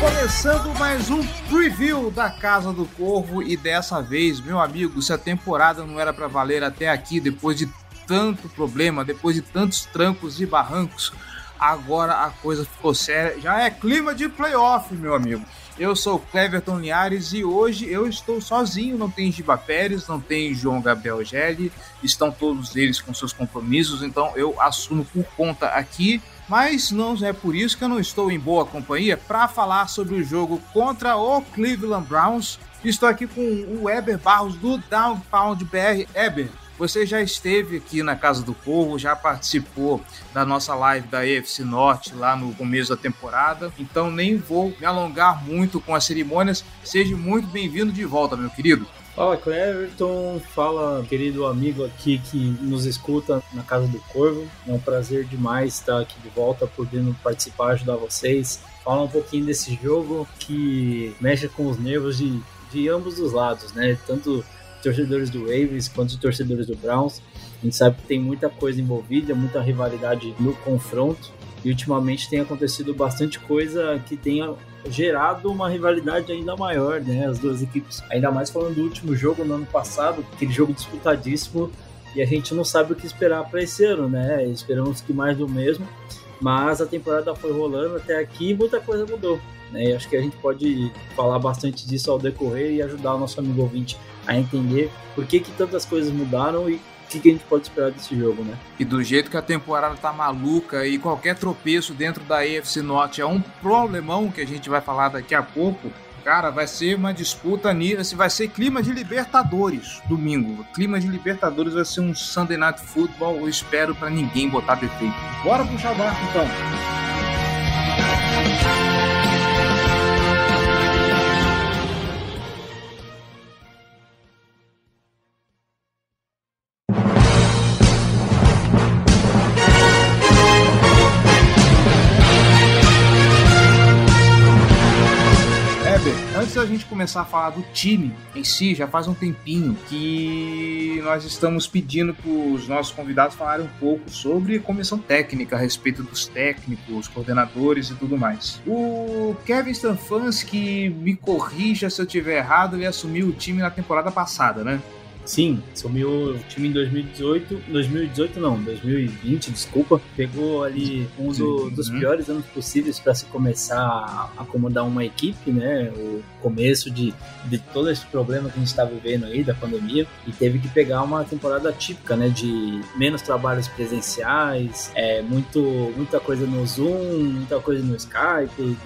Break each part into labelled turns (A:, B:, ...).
A: começando mais um preview da Casa do Corvo e dessa vez, meu amigo, se a temporada não era para valer até aqui, depois de tanto problema, depois de tantos trancos e barrancos, agora a coisa ficou séria. Já é clima de playoff, meu amigo. Eu sou Cleverton Linhares e hoje eu estou sozinho, não tem Giba Pérez, não tem João Gabriel Gelli, estão todos eles com seus compromissos, então eu assumo por conta aqui. Mas não é por isso que eu não estou em boa companhia para falar sobre o jogo contra o Cleveland Browns. Estou aqui com o Eber Barros do Downpound BR. Eber, você já esteve aqui na Casa do Corvo, já participou da nossa live da EFC Norte lá no começo da temporada, então nem vou me alongar muito com as cerimônias. Seja muito bem-vindo de volta, meu querido.
B: Fala Cleverton, fala querido amigo aqui que nos escuta na Casa do Corvo. É um prazer demais estar aqui de volta, podendo participar, ajudar vocês. Falar um pouquinho desse jogo que mexe com os nervos de, de ambos os lados, né? Tanto torcedores do Ravens quanto torcedores do Browns. A gente sabe que tem muita coisa envolvida, muita rivalidade no confronto. E ultimamente tem acontecido bastante coisa que tenha gerado uma rivalidade ainda maior, né? As duas equipes. Ainda mais falando do último jogo no ano passado, aquele jogo disputadíssimo, e a gente não sabe o que esperar para esse ano, né? Esperamos que mais do mesmo, mas a temporada foi rolando até aqui e muita coisa mudou. Né? E acho que a gente pode falar bastante disso ao decorrer e ajudar o nosso amigo ouvinte a entender por que, que tantas coisas mudaram e que, que a gente pode esperar desse jogo, né?
A: E do jeito que a temporada tá maluca e qualquer tropeço dentro da AFC Norte é um problemão que a gente vai falar daqui a pouco. Cara, vai ser uma disputa nisso, vai ser clima de Libertadores domingo. Clima de Libertadores vai ser um Sunday Night Football, eu espero para ninguém botar defeito. Bora puxar o barco então. Começar a falar do time em si, já faz um tempinho que nós estamos pedindo para os nossos convidados falarem um pouco sobre comissão técnica, a respeito dos técnicos, coordenadores e tudo mais. O Kevin Stefanski, me corrija se eu estiver errado, ele assumiu o time na temporada passada, né?
B: Sim, assumiu o time em 2018, 2018 não, 2020, desculpa. Pegou ali um do- dos
A: Uhum.
B: piores anos possíveis para se começar a acomodar uma equipe, né? O começo de, de todo esse problema que a gente está vivendo aí da pandemia e teve que pegar uma temporada típica, né? De menos trabalhos presenciais, é muito muita coisa no Zoom, muita coisa no Skype,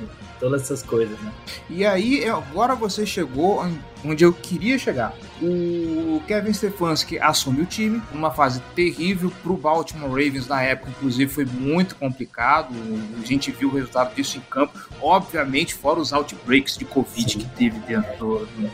B: todas essas coisas, né?
A: E aí, agora você chegou onde eu queria chegar. O Kevin Stefanski assume o time, uma fase terrível para o Baltimore Ravens na época, inclusive foi muito complicado. A gente viu o resultado disso em campo, obviamente, fora os outbreaks de Covid que teve dentro do,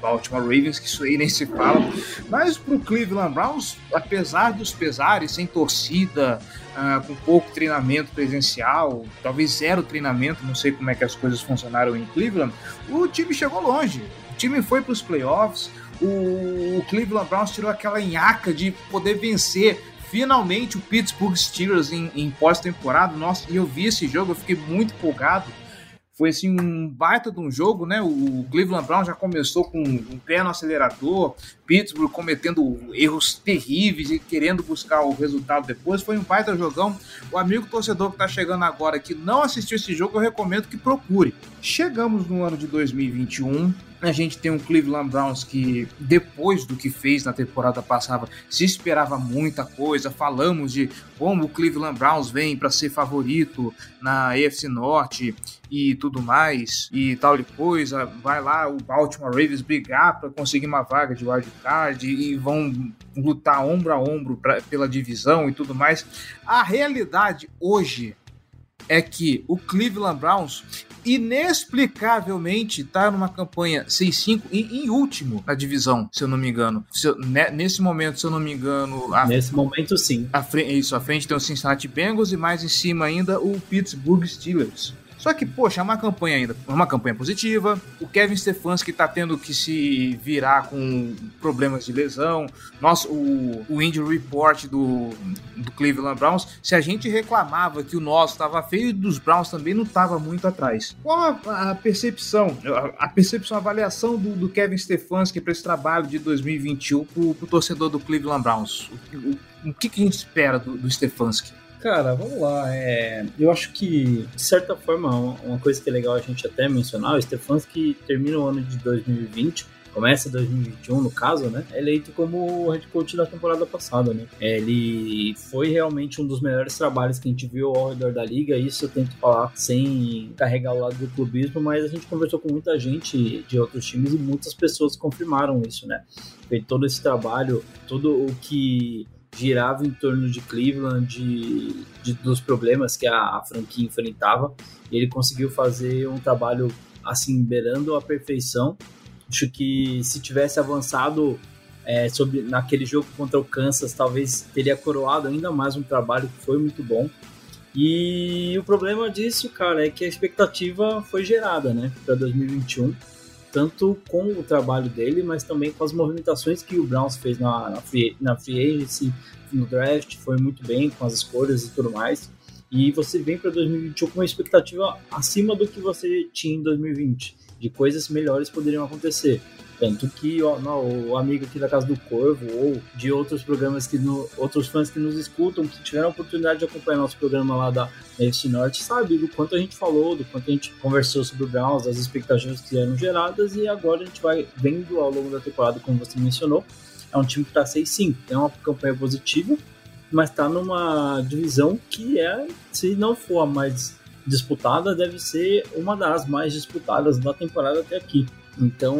A: Baltimore Ravens, que isso aí nem se fala. Mas para o Cleveland Browns, apesar dos pesares, sem torcida, ah, com pouco treinamento presencial, talvez zero treinamento, não sei como é que as coisas funcionaram em Cleveland, o time chegou longe. O time foi para os playoffs, o Cleveland Browns tirou aquela nhaca de poder vencer finalmente o Pittsburgh Steelers em, em pós-temporada. Nossa, e eu vi esse jogo, eu fiquei muito empolgado. Foi assim um baita de um jogo, né? O Cleveland Brown já começou com um pé no acelerador, Pittsburgh cometendo erros terríveis e querendo buscar o resultado depois. Foi um baita jogão. O amigo torcedor que tá chegando agora que não assistiu esse jogo, eu recomendo que procure. Chegamos no ano de 2021. A gente tem um Cleveland Browns que, depois do que fez na temporada passada, se esperava muita coisa. Falamos de como o Cleveland Browns vem para ser favorito na AFC Norte e tudo mais, e tal e coisa. Vai lá o Baltimore Ravens brigar para conseguir uma vaga de wild card e vão lutar ombro a ombro pra, pela divisão e tudo mais. A realidade hoje é que o Cleveland Browns inexplicavelmente tá numa campanha 6-5 e em último na divisão, se eu não me engano. Eu- né, nesse momento, se eu não me engano, a,
B: Nesse momento, sim.
A: a isso, à frente tem o Cincinnati Bengals e mais em cima ainda o Pittsburgh Steelers. Só que, poxa, é uma campanha ainda, é uma campanha positiva. O Kevin Stefanski tá tendo que se virar com problemas de lesão. Nossa, o, o injury report do, do Cleveland Browns, se a gente reclamava que o nosso estava feio, dos Browns também não estava muito atrás. Qual a, a percepção, a, a percepção, a avaliação do, do Kevin Stefanski para esse trabalho de 2021 pro, pro torcedor do Cleveland Browns? O, o- o que, que a gente espera do, do Stefanski?
B: Cara, vamos lá. É, eu acho que, de certa forma, uma coisa que é legal a gente até mencionar, o Stefanski termina o ano de 2020, começa 2021 no caso, né? É eleito como o head coach da temporada passada, né? Ele foi realmente um dos melhores trabalhos que a gente viu ao redor da liga, isso eu tento falar sem carregar o lado do clubismo, mas a gente conversou com muita gente de outros times e muitas pessoas confirmaram isso, né? Feito todo esse trabalho, tudo o que girava em torno de Cleveland, de, de- dos problemas que a, a franquia enfrentava. E ele conseguiu fazer um trabalho assim, beirando a perfeição. Acho que se tivesse avançado é, sobre, naquele jogo contra o Kansas, talvez teria coroado ainda mais um trabalho que foi muito bom. E o problema disso, cara, é que a expectativa foi gerada, né, para 2021 tanto com o trabalho dele, mas também com as movimentações que o Browns fez na, na, free, na free agency, no draft, foi muito bem com as escolhas e tudo mais. E você vem para 2021 com uma expectativa acima do que você tinha em 2020, de coisas melhores poderiam acontecer. Tanto que ó, o amigo aqui da Casa do Corvo, ou de outros programas que no, outros fãs que nos escutam, que tiveram a oportunidade de acompanhar nosso programa lá da NFC Norte, sabe do quanto a gente falou, do quanto a gente conversou sobre o Browns, as expectativas que eram geradas, e agora a gente vai vendo ao longo da temporada, como você mencionou, é um time que está 6-5, tem uma campanha positiva, mas está numa divisão que é, se não for a mais disputada, deve ser uma das mais disputadas da temporada até aqui. Então,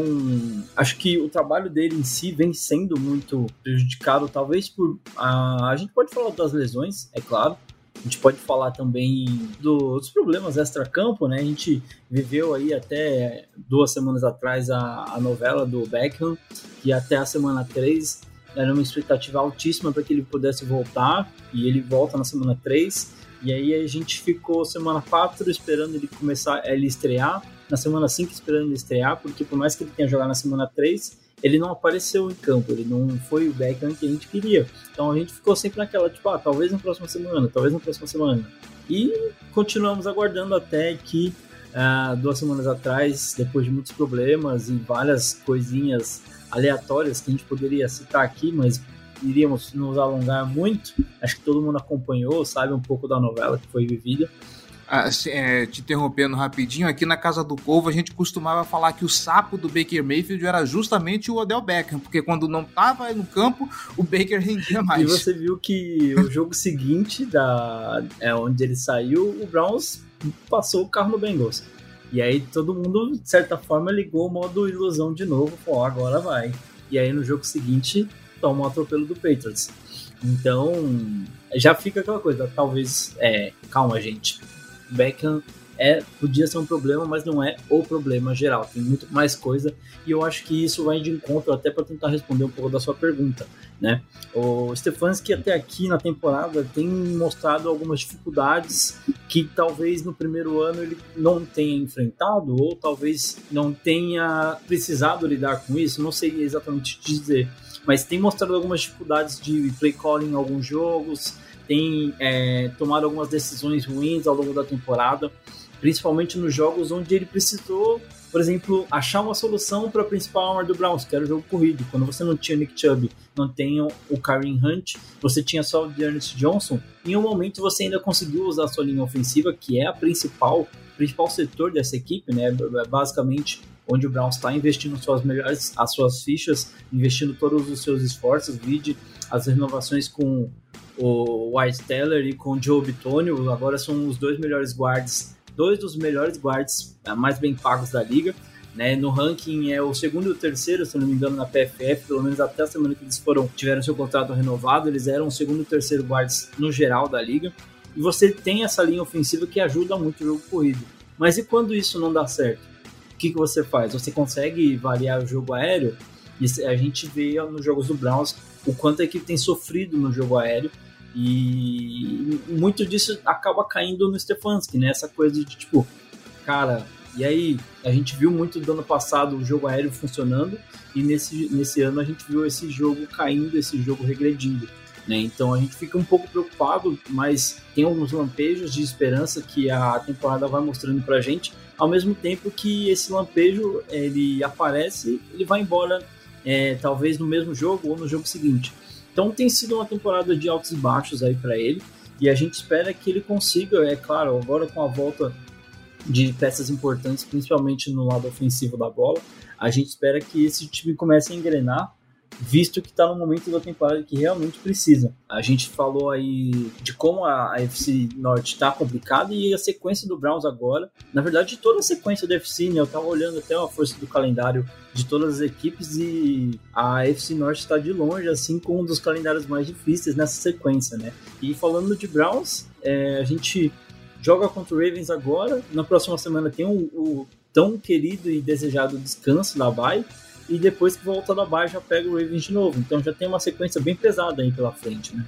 B: acho que o trabalho dele em si vem sendo muito prejudicado, talvez por. A, a gente pode falar das lesões, é claro. A gente pode falar também do- dos problemas extra-campo, né? A gente viveu aí até duas semanas atrás a, a novela do Beckham, que até a semana 3 era uma expectativa altíssima para que ele pudesse voltar, e ele volta na semana 3. E aí a gente ficou semana 4 esperando ele começar, ele estrear, na semana 5 esperando ele estrear, porque por mais que ele tenha jogado na semana 3, ele não apareceu em campo, ele não foi o Beckham que a gente queria. Então a gente ficou sempre naquela, tipo, ah, talvez na próxima semana, talvez na próxima semana. E continuamos aguardando até que ah, duas semanas atrás, depois de muitos problemas e várias coisinhas aleatórias que a gente poderia citar aqui, mas iríamos nos alongar muito. Acho que todo mundo acompanhou, sabe um pouco da novela que foi vivida.
A: Ah, é, te interrompendo rapidinho, aqui na Casa do Corvo a gente costumava falar que o sapo do Baker Mayfield era justamente o Odell Beckham, porque quando não tava no campo, o Baker rendia
B: E
A: mais.
B: você viu que o jogo seguinte, da, é, onde ele saiu, o Browns passou o carro no Bengals. E aí todo mundo, de certa forma, ligou o modo ilusão de novo, falou, agora vai. E aí no jogo seguinte, toma o atropelo do Patriots. Então, já fica aquela coisa, talvez, é, calma gente, Beckham é, podia ser um problema, mas não é o problema geral, tem muito mais coisa, e eu acho que isso vai de encontro até para tentar responder um pouco da sua pergunta, né? O Stefanski até aqui na temporada tem mostrado algumas dificuldades que talvez no primeiro ano ele não tenha enfrentado ou talvez não tenha precisado lidar com isso, não sei exatamente te dizer, mas tem mostrado algumas dificuldades de play calling em alguns jogos, tem é, tomado algumas decisões ruins ao longo da temporada, principalmente nos jogos onde ele precisou por exemplo, achar uma solução para a principal arma do Browns, que era o jogo corrido. Quando você não tinha Nick Chubb, não tem o Kareem Hunt, você tinha só o Dearness Johnson, em um momento você ainda conseguiu usar a sua linha ofensiva, que é a principal, principal setor dessa equipe, né? Basicamente, onde o Browns está investindo suas melhores, as suas fichas, investindo todos os seus esforços, vide as renovações com o White Teller e com o Joe Bitonio, agora são os dois melhores guards dois dos melhores guards mais bem pagos da liga. Né? No ranking é o segundo e o terceiro, se não me engano, na PFF, pelo menos até a semana que eles foram tiveram seu contrato renovado, eles eram o segundo e terceiro guards no geral da liga. e você tem essa linha ofensiva que ajuda muito o jogo corrido. Mas e quando isso não dá certo? O que, que você faz? Você consegue variar o jogo aéreo? E a gente vê nos jogos do Browns o quanto a equipe tem sofrido no jogo aéreo e muito disso acaba caindo no Stefanski, né? Essa coisa de tipo, cara, e aí a gente viu muito do ano passado o jogo aéreo funcionando e nesse, nesse ano a gente viu esse jogo caindo, esse jogo regredindo. Né? Então a gente fica um pouco preocupado, mas tem alguns lampejos de esperança que a temporada vai mostrando pra gente, ao mesmo tempo que esse lampejo ele aparece, ele vai embora é, talvez no mesmo jogo ou no jogo seguinte. Então tem sido uma temporada de altos e baixos aí para ele, e a gente espera que ele consiga, é claro, agora com a volta de peças importantes, principalmente no lado ofensivo da bola, a gente espera que esse time comece a engrenar visto que está no momento da temporada que realmente precisa. A gente falou aí de como a FC Norte está complicada e a sequência do Browns agora, na verdade, toda a sequência da FC, né, eu estava olhando até a força do calendário de todas as equipes e a FC Norte está de longe, assim, com um dos calendários mais difíceis nessa sequência, né? E falando de Browns, é, a gente joga contra o Ravens agora, na próxima semana tem o, o tão querido e desejado descanso da Bay e depois que volta da baixa já pega o Ravens de novo. Então já tem uma sequência bem pesada aí pela frente, né?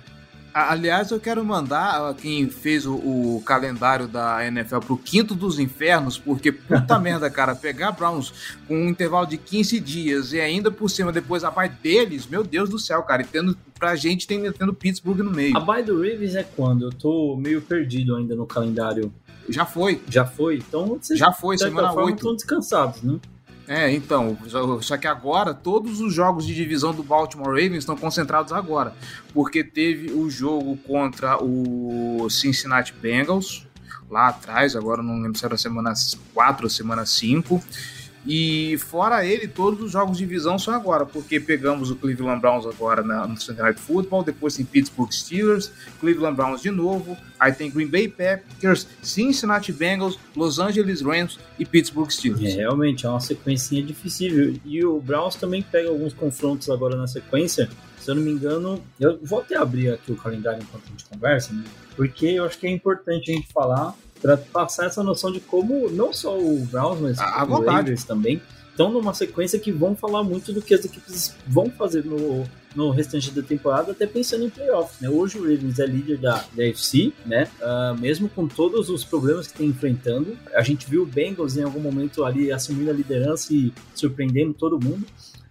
A: Aliás, eu quero mandar quem fez o, o, calendário da NFL pro quinto dos infernos, porque puta merda, cara, pegar Browns com um intervalo de 15 dias e ainda por cima depois a bye deles, meu Deus do céu, cara, e tendo pra gente tem, tendo Pittsburgh no meio.
B: A bye do Ravens é quando? Eu tô meio perdido ainda no calendário.
A: Já foi.
B: Já foi? Então vocês,
A: Já foi, semana 8.
B: estão descansados, né?
A: É, então, só que agora todos os jogos de divisão do Baltimore Ravens estão concentrados agora, porque teve o jogo contra o Cincinnati Bengals lá atrás, agora não lembro se era semana 4 ou semana 5. E fora ele, todos os jogos de divisão são agora, porque pegamos o Cleveland Browns agora na, no Sunday Night Football, depois tem Pittsburgh Steelers, Cleveland Browns de novo, aí tem Green Bay Packers, Cincinnati Bengals, Los Angeles Rams e Pittsburgh Steelers.
B: É, realmente, é uma sequência difícil. E o Browns também pega alguns confrontos agora na sequência. Se eu não me engano, eu vou até abrir aqui o calendário enquanto a gente conversa, né? porque eu acho que é importante a gente falar para passar essa noção de como não só o Browns, mas
A: A-
B: o. Raiders também estão numa sequência que vão falar muito do que as equipes vão fazer no, no restante da temporada, até pensando em playoffs. Né? Hoje o Ravens é líder da, da AFC, né? Ah, mesmo com todos os problemas que tem enfrentando. A gente viu o Bengals em algum momento ali assumindo a liderança e surpreendendo todo mundo.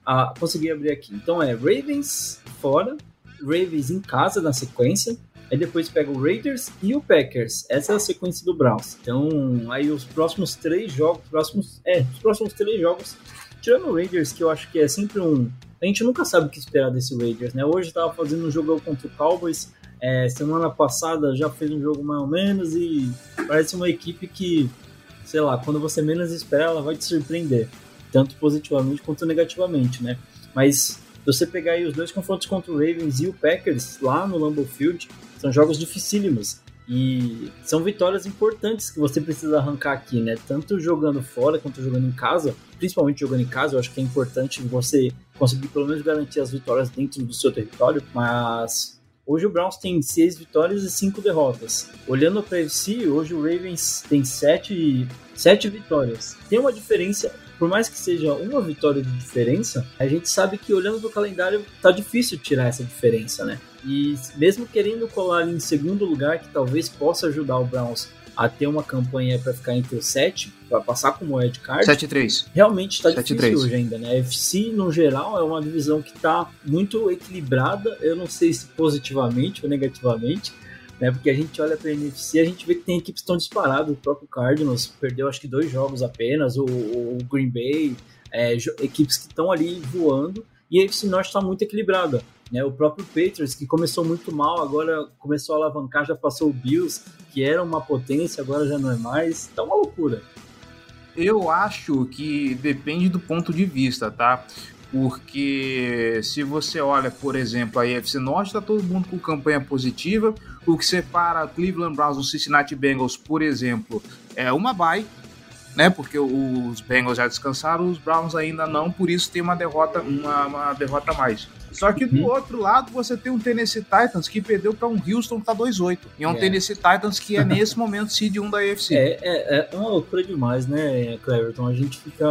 B: Ah, consegui abrir aqui. Então é Ravens fora, Ravens em casa na sequência. Aí depois pega o Raiders e o Packers. Essa é a sequência do Browns. Então, aí os próximos três jogos, próximos, é, os próximos três jogos, tirando o Raiders, que eu acho que é sempre um. A gente nunca sabe o que esperar desse Raiders, né? Hoje tava fazendo um jogo contra o Cowboys. é, semana passada já fez um jogo mais ou menos e parece uma equipe que, sei lá, quando você menos espera, ela vai te surpreender, tanto positivamente quanto negativamente, né? Mas você pegar aí os dois confrontos contra o Ravens e o Packers lá no Lambeau Field, são jogos dificílimos. E são vitórias importantes que você precisa arrancar aqui, né? Tanto jogando fora quanto jogando em casa, principalmente jogando em casa, eu acho que é importante você conseguir pelo menos garantir as vitórias dentro do seu território, mas hoje o Browns tem seis vitórias e cinco derrotas. Olhando para FC, hoje o Ravens tem sete, sete vitórias. Tem uma diferença, por mais que seja uma vitória de diferença, a gente sabe que olhando para o calendário tá difícil tirar essa diferença, né? E mesmo querendo colar em segundo lugar, que talvez possa ajudar o Browns a ter uma campanha para ficar entre os sete, para passar como wildcard,
A: 7-3.
B: realmente está
A: 7-3.
B: difícil hoje ainda, né? A FC, no geral, é uma divisão que está muito equilibrada, eu não sei se positivamente ou negativamente, né? Porque a gente olha para a NFC, a gente vê que tem equipes estão disparadas, o próprio Cardinals perdeu acho que dois jogos apenas, o, o Green Bay, é, equipes que estão ali voando, e a FC Norte está muito equilibrada. Né, o próprio Patriots, que começou muito mal, agora começou a alavancar, já passou o Bills, que era uma potência, agora já não é mais. Tá uma loucura.
A: Eu acho que depende do ponto de vista, tá? Porque se você olha, por exemplo, a AFC Norte, tá todo mundo com campanha positiva. O que separa Cleveland Browns do Cincinnati Bengals, por exemplo, é uma bye, né? Porque os Bengals já descansaram, os Browns ainda não, por isso tem uma derrota, uma, uma derrota a mais. Só que do
B: Uhum.
A: outro lado você tem um Tennessee Titans que perdeu para um Houston que tá 2-8. E é um
B: É.
A: Tennessee Titans que é nesse momento seed 1 da AFC.
B: É, é, é uma loucura demais, né, Cleverton? A gente fica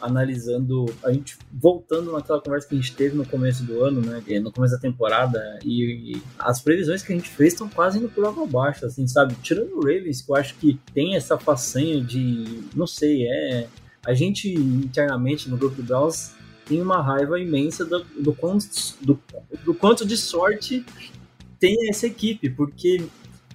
B: analisando, a gente voltando naquela conversa que a gente teve no começo do ano, né? No começo da temporada, e, e as previsões que a gente fez estão quase indo por água abaixo, assim, sabe? Tirando o Ravens, que eu acho que tem essa façanha de, não sei, é. A gente internamente no grupo Browns tem uma raiva imensa do, do, quanto, do, do quanto de sorte tem essa equipe, porque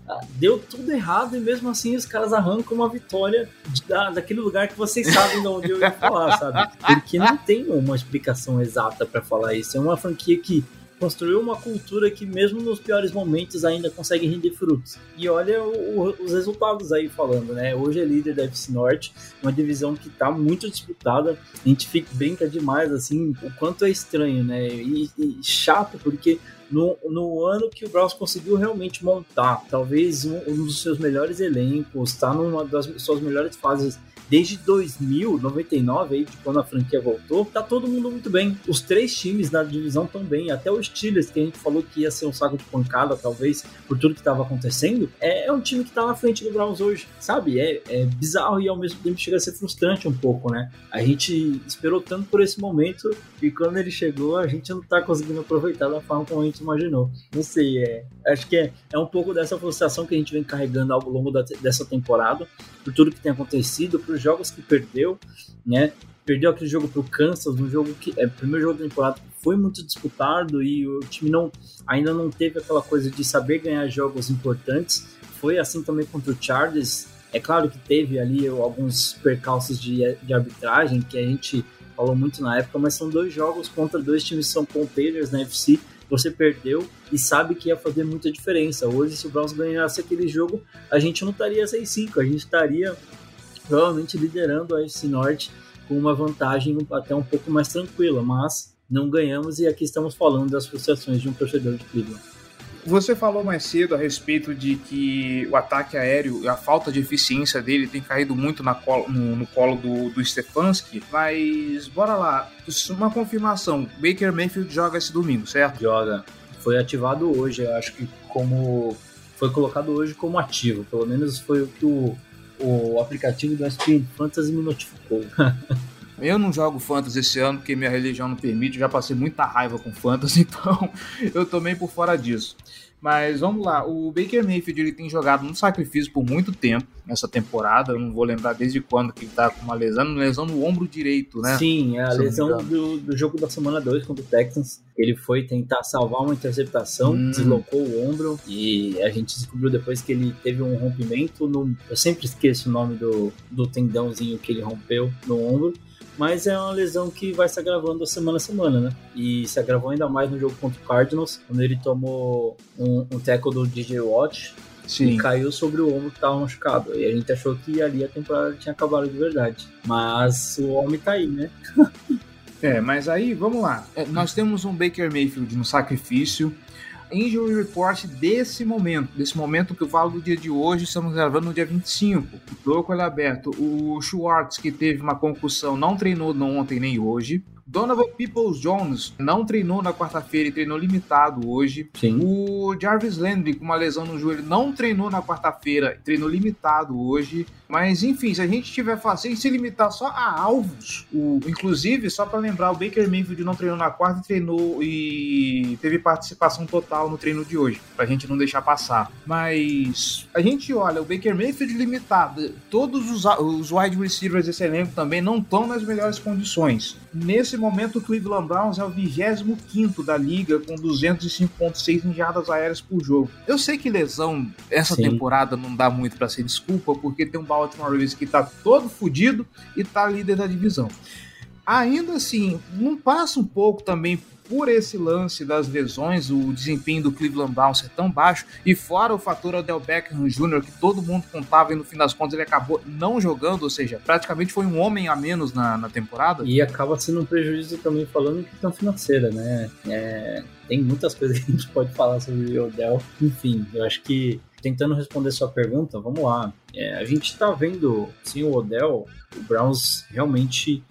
B: ah, deu tudo errado e mesmo assim os caras arrancam uma vitória da, daquele lugar que vocês sabem de onde eu ia falar, sabe? Porque não tem uma explicação exata pra falar isso. É uma franquia que construiu uma cultura que mesmo nos piores momentos ainda consegue render frutos. E olha o- o- os resultados aí falando, né? Hoje é líder da FC Norte, uma divisão que tá muito disputada. A gente fica, brinca demais, assim, o quanto é estranho, né? E, e chato, porque no, no ano que o Browns conseguiu realmente montar, talvez um, um dos seus melhores elencos, está numa das suas melhores fases desde 2000, 99, aí, de quando a franquia voltou, tá todo mundo muito bem. Os três times da divisão estão bem, até o Steelers, que a gente falou que ia ser um saco de pancada, talvez, por tudo que estava acontecendo, é, é um time que tá na frente do Browns hoje, sabe? É, é bizarro e ao mesmo tempo chega a ser frustrante um pouco, né? A gente esperou tanto por esse momento e quando ele chegou, a gente não tá conseguindo aproveitar da forma como a gente imaginou. Não sei, é, acho que é, é um pouco dessa frustração que a gente vem carregando ao longo da- dessa temporada, por tudo que tem acontecido, por jogos que perdeu, né? Perdeu aquele jogo pro Kansas, um jogo que é o primeiro jogo da temporada que foi muito disputado e o time não ainda não teve aquela coisa de saber ganhar jogos importantes. Foi assim também contra o Chargers. É claro que teve ali alguns percalços de, de arbitragem que a gente falou muito na época, mas são dois jogos contra dois times que são ponteiros na FC. Você perdeu e sabe que ia fazer muita diferença. Hoje, se o Browns ganhasse aquele jogo, a gente não estaria 6-5, a gente estaria provavelmente liderando a FC Norte com uma vantagem até um pouco mais tranquila, mas não ganhamos e aqui estamos falando das frustrações de um torcedor de Cleveland.
A: Você falou mais cedo a respeito de que o ataque aéreo e a falta de eficiência dele tem caído muito na colo- no, no colo do, do Stefanski, mas bora lá. Uma confirmação: Baker Mayfield joga esse domingo, certo?
B: Joga. Foi ativado hoje, eu acho que como foi colocado hoje como ativo, pelo menos foi o que o, o aplicativo do SPN Fantasy me notificou.
A: Eu não jogo Fantasy esse ano porque minha religião não permite, eu já passei muita raiva com Fantasy, então eu tô meio por fora disso. Mas vamos lá, o Baker Mayfield ele tem jogado no sacrifício por muito tempo nessa temporada, eu não vou lembrar desde quando que ele tá com uma lesão, lesão no ombro direito, né?
B: Sim, é a
A: Se
B: lesão do, do jogo da semana 2 contra o Texans. Ele foi tentar salvar uma interceptação,
A: Hum.
B: deslocou o ombro e a gente descobriu depois que ele teve um rompimento no. Eu sempre esqueço o nome do, do tendãozinho que ele rompeu no ombro. Mas é uma lesão que vai se agravando semana a semana, né? E se agravou ainda mais no jogo contra o Cardinals, quando ele tomou um, um tackle do DJ Watt e caiu sobre o ombro que estava machucado. E a gente achou que ali a temporada tinha acabado de verdade. Mas o homem tá aí, né?
A: É, mas aí, vamos lá. É, nós temos um Baker Mayfield no sacrifício. Injury report desse momento, desse momento que eu falo do dia de hoje, estamos gravando no dia 25. Tô com ele aberto. O Schwartz, que teve uma concussão, não treinou ontem nem hoje. Donovan Peoples Jones não treinou na quarta-feira e treinou limitado hoje.
B: Sim.
A: O Jarvis Landry, com uma lesão no joelho, não treinou na quarta-feira, treinou limitado hoje. Mas, enfim, se a gente tiver fácil se limitar só a alvos, o, inclusive, só para lembrar, o Baker Mayfield não treinou na quarta e treinou e teve participação total no treino de hoje, pra gente não deixar passar. Mas a gente olha, o Baker Mayfield limitado, todos os, os wide receivers desse elenco também não estão nas melhores condições. Nesse momento, o Cleveland Browns é o 25 da liga, com 205,6 em jardas aéreas por jogo. Eu sei que lesão essa
B: Sim.
A: temporada não dá muito para ser desculpa, porque tem um Baltimore Ravens que tá todo fudido e tá líder da divisão. Ainda assim, não passa um pouco também por esse lance das lesões, o desempenho do Cleveland Browns ser tão baixo, e fora o fator Odell Beckham Jr., que todo mundo contava e no fim das contas ele acabou não jogando, ou seja, praticamente foi um homem a menos na, na temporada.
B: E acaba sendo um prejuízo também falando em questão financeira, né? É, tem muitas coisas que a gente pode falar sobre o Odell. Enfim, eu acho que tentando responder sua pergunta, vamos lá. É, a gente tá vendo, sim, o Odell, o Browns realmente.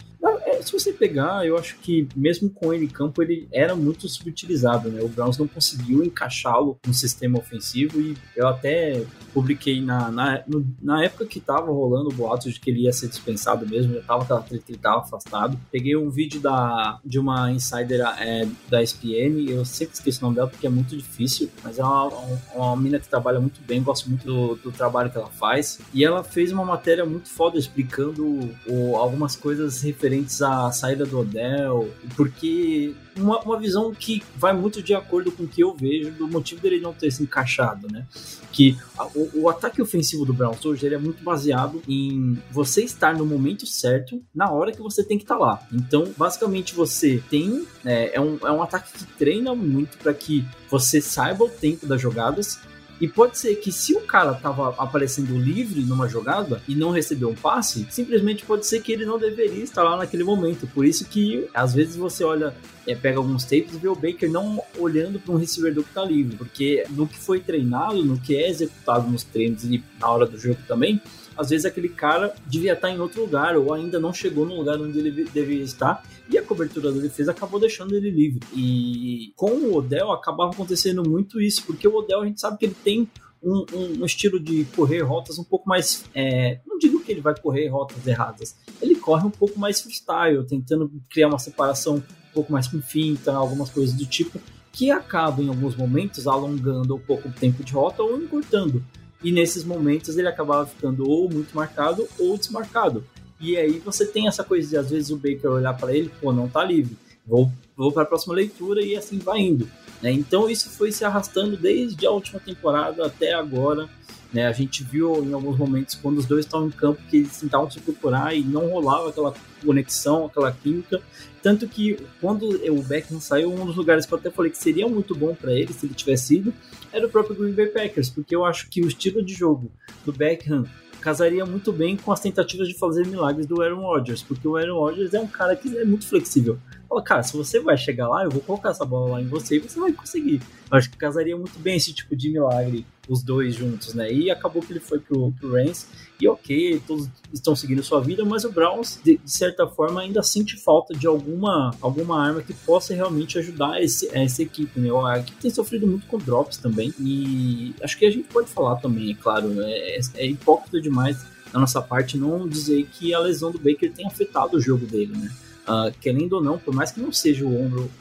B: É, se você pegar, eu acho que mesmo com ele em campo, ele era muito subutilizado, né? O Browns não conseguiu encaixá-lo no sistema ofensivo e eu até publiquei na, na, na época que tava rolando o boato de que ele ia ser dispensado mesmo, já tava ele tava afastado. Peguei um vídeo da, de uma insider é, da ESPN, eu sempre esqueço o nome dela porque é muito difícil, mas é uma, uma, uma mina que trabalha muito bem, gosto muito do, do trabalho que ela faz. E ela fez uma matéria muito foda explicando o- algumas coisas referentes à saída do Odell, porque uma, uma visão que vai muito de acordo com o que eu vejo do motivo dele não ter se encaixado, né? Que a- o, o ataque ofensivo do Browns hoje ele é muito baseado em você estar no momento certo, na hora que você tem que estar lá. Então, basicamente, você tem. É, é um, é um ataque que treina muito para que você saiba o tempo das jogadas. E pode ser que se o cara tava aparecendo livre numa jogada e não recebeu um passe, simplesmente pode ser que ele não deveria estar lá naquele momento. Por isso que às vezes você olha é, pega alguns tapes e vê o Baker não olhando para um recebedor que tá livre, porque no que foi treinado, no que é executado nos treinos e na hora do jogo também, às vezes aquele cara devia estar em outro lugar ou ainda não chegou no lugar onde ele devia estar e a cobertura da defesa acabou deixando ele livre. E com o Odell acabava acontecendo muito isso, porque o Odell a gente sabe que ele tem um, um- um estilo de correr rotas um pouco mais. é, não digo que ele vai correr rotas erradas, ele corre um pouco mais freestyle, tentando criar uma separação um pouco mais com finta, algumas coisas do tipo, que acabam em alguns momentos alongando um pouco o tempo de rota ou encurtando. E nesses momentos ele acabava ficando ou muito marcado ou desmarcado. E aí você tem essa coisa de às vezes o Baker olhar para ele, pô, não tá livre. Vou, vou para a próxima leitura e assim vai indo. né? Então isso foi se arrastando desde a última temporada até agora. Né? A gente viu em alguns momentos quando os dois estão em campo que eles tentavam se procurar e não rolava aquela conexão, aquela química. Tanto que quando o Beckham saiu, um dos lugares que eu até falei que seria muito bom para ele se ele tivesse ido era o próprio Green Bay Packers, porque eu acho que o estilo de jogo do Beckham casaria muito bem com as tentativas de fazer milagres do Aaron Rodgers, porque o Aaron Rodgers é um cara que é muito flexível. Fala, cara, se você vai chegar lá, eu vou colocar essa bola lá em você e você vai conseguir. Eu acho que casaria muito bem esse tipo de milagre, os dois juntos, né? E acabou que ele foi pro, pro Rams, e ok, todos estão seguindo sua vida, mas o Browns, de, de certa forma, ainda sente falta de alguma, alguma arma que possa realmente ajudar esse, essa equipe, né? A equipe tem sofrido muito com drops também, e acho que a gente pode falar também, é claro, né? é, é hipócrita demais da nossa parte não dizer que a lesão do Baker tem afetado o jogo dele, né? Ah, querendo ou não, por mais que não seja o ombro,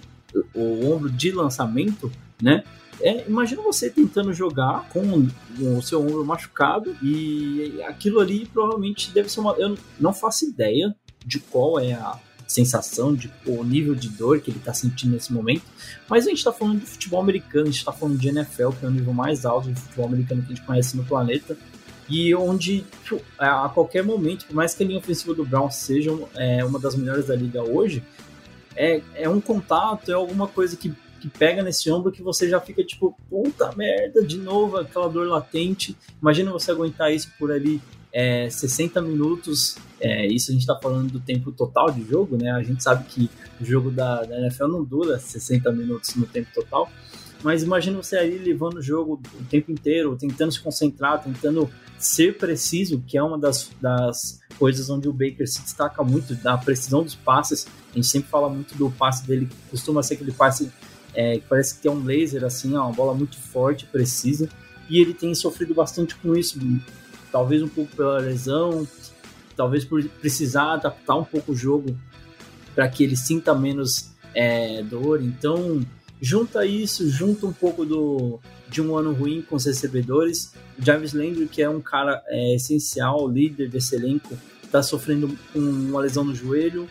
B: o ombro de lançamento, né? É, imagina você tentando jogar com o seu ombro machucado e aquilo ali provavelmente deve ser uma. Eu não faço ideia de qual é a sensação, de o nível de dor que ele está sentindo nesse momento, mas a gente está falando de futebol americano, a gente está falando de NFL, que é o nível mais alto de futebol americano que a gente conhece no planeta e onde tipo, a qualquer momento, por mais que a linha ofensiva do Brown seja é, uma das melhores da liga hoje, é, é um contato, é alguma coisa que, que pega nesse ombro que você já fica tipo, puta merda, de novo aquela dor latente. Imagina você aguentar isso por ali é, 60 minutos. É, isso a gente está falando do tempo total de jogo, né? A gente sabe que o jogo da, da NFL não dura 60 minutos no tempo total. Mas imagina você aí levando o jogo o tempo inteiro, tentando se concentrar, tentando ser preciso, que é uma das, das coisas onde o Baker se destaca muito, da precisão dos passes. A gente sempre fala muito do passe dele, costuma ser aquele passe é, que parece que tem um laser, assim, ó, uma bola muito forte, precisa. E ele tem sofrido bastante com isso, talvez um pouco pela lesão, talvez por precisar adaptar um pouco o jogo para que ele sinta menos é, dor. Então, junta isso, junta um pouco do, de um ano ruim com os recebedores. O Jarvis Landry, que é um cara é, essencial, líder desse elenco, está sofrendo com uma lesão no joelho,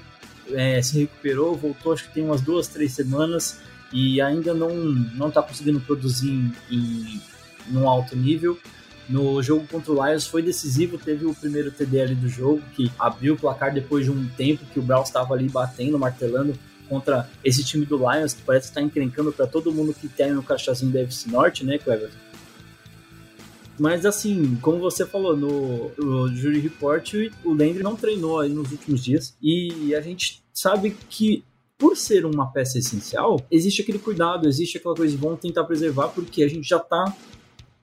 B: é, se recuperou, voltou acho que tem umas duas, três semanas e ainda não não está conseguindo produzir em, em alto nível. No jogo contra o Lions foi decisivo, teve o primeiro TDL do jogo que abriu o placar depois de um tempo que o Browns estava ali batendo, martelando contra esse time do Lions, que parece estar encrencando para todo mundo que tem no cachazinho da FC Norte, né, Clever? Mas assim, como você falou no, no Jury Report, o Landry não treinou aí nos últimos dias. E a gente sabe que por ser uma peça essencial, existe aquele cuidado, existe aquela coisa de vamos tentar preservar, porque a gente já tá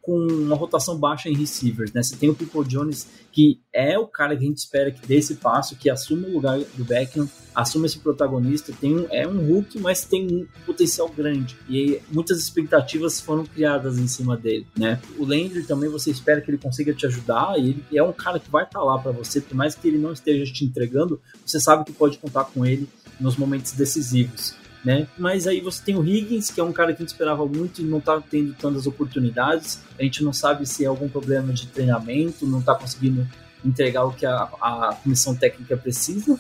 B: com uma rotação baixa em receivers, né? Você tem o People Jones, que é o cara que a gente espera que dê esse passo, que assume o lugar do Beckham, assume esse protagonista, tem um, é um Hulk, mas tem um potencial grande. E muitas expectativas foram criadas em cima dele, né? O Landry também você espera que ele consiga te ajudar, e ele é um cara que vai estar lá para você, por mais que ele não esteja te entregando, você sabe que pode contar com ele nos momentos decisivos né? Mas aí você tem o Higgins, que é um cara que a gente esperava muito e não tá tendo tantas oportunidades. A gente não sabe se é algum problema de treinamento, não tá conseguindo entregar o que a, a comissão técnica precisa.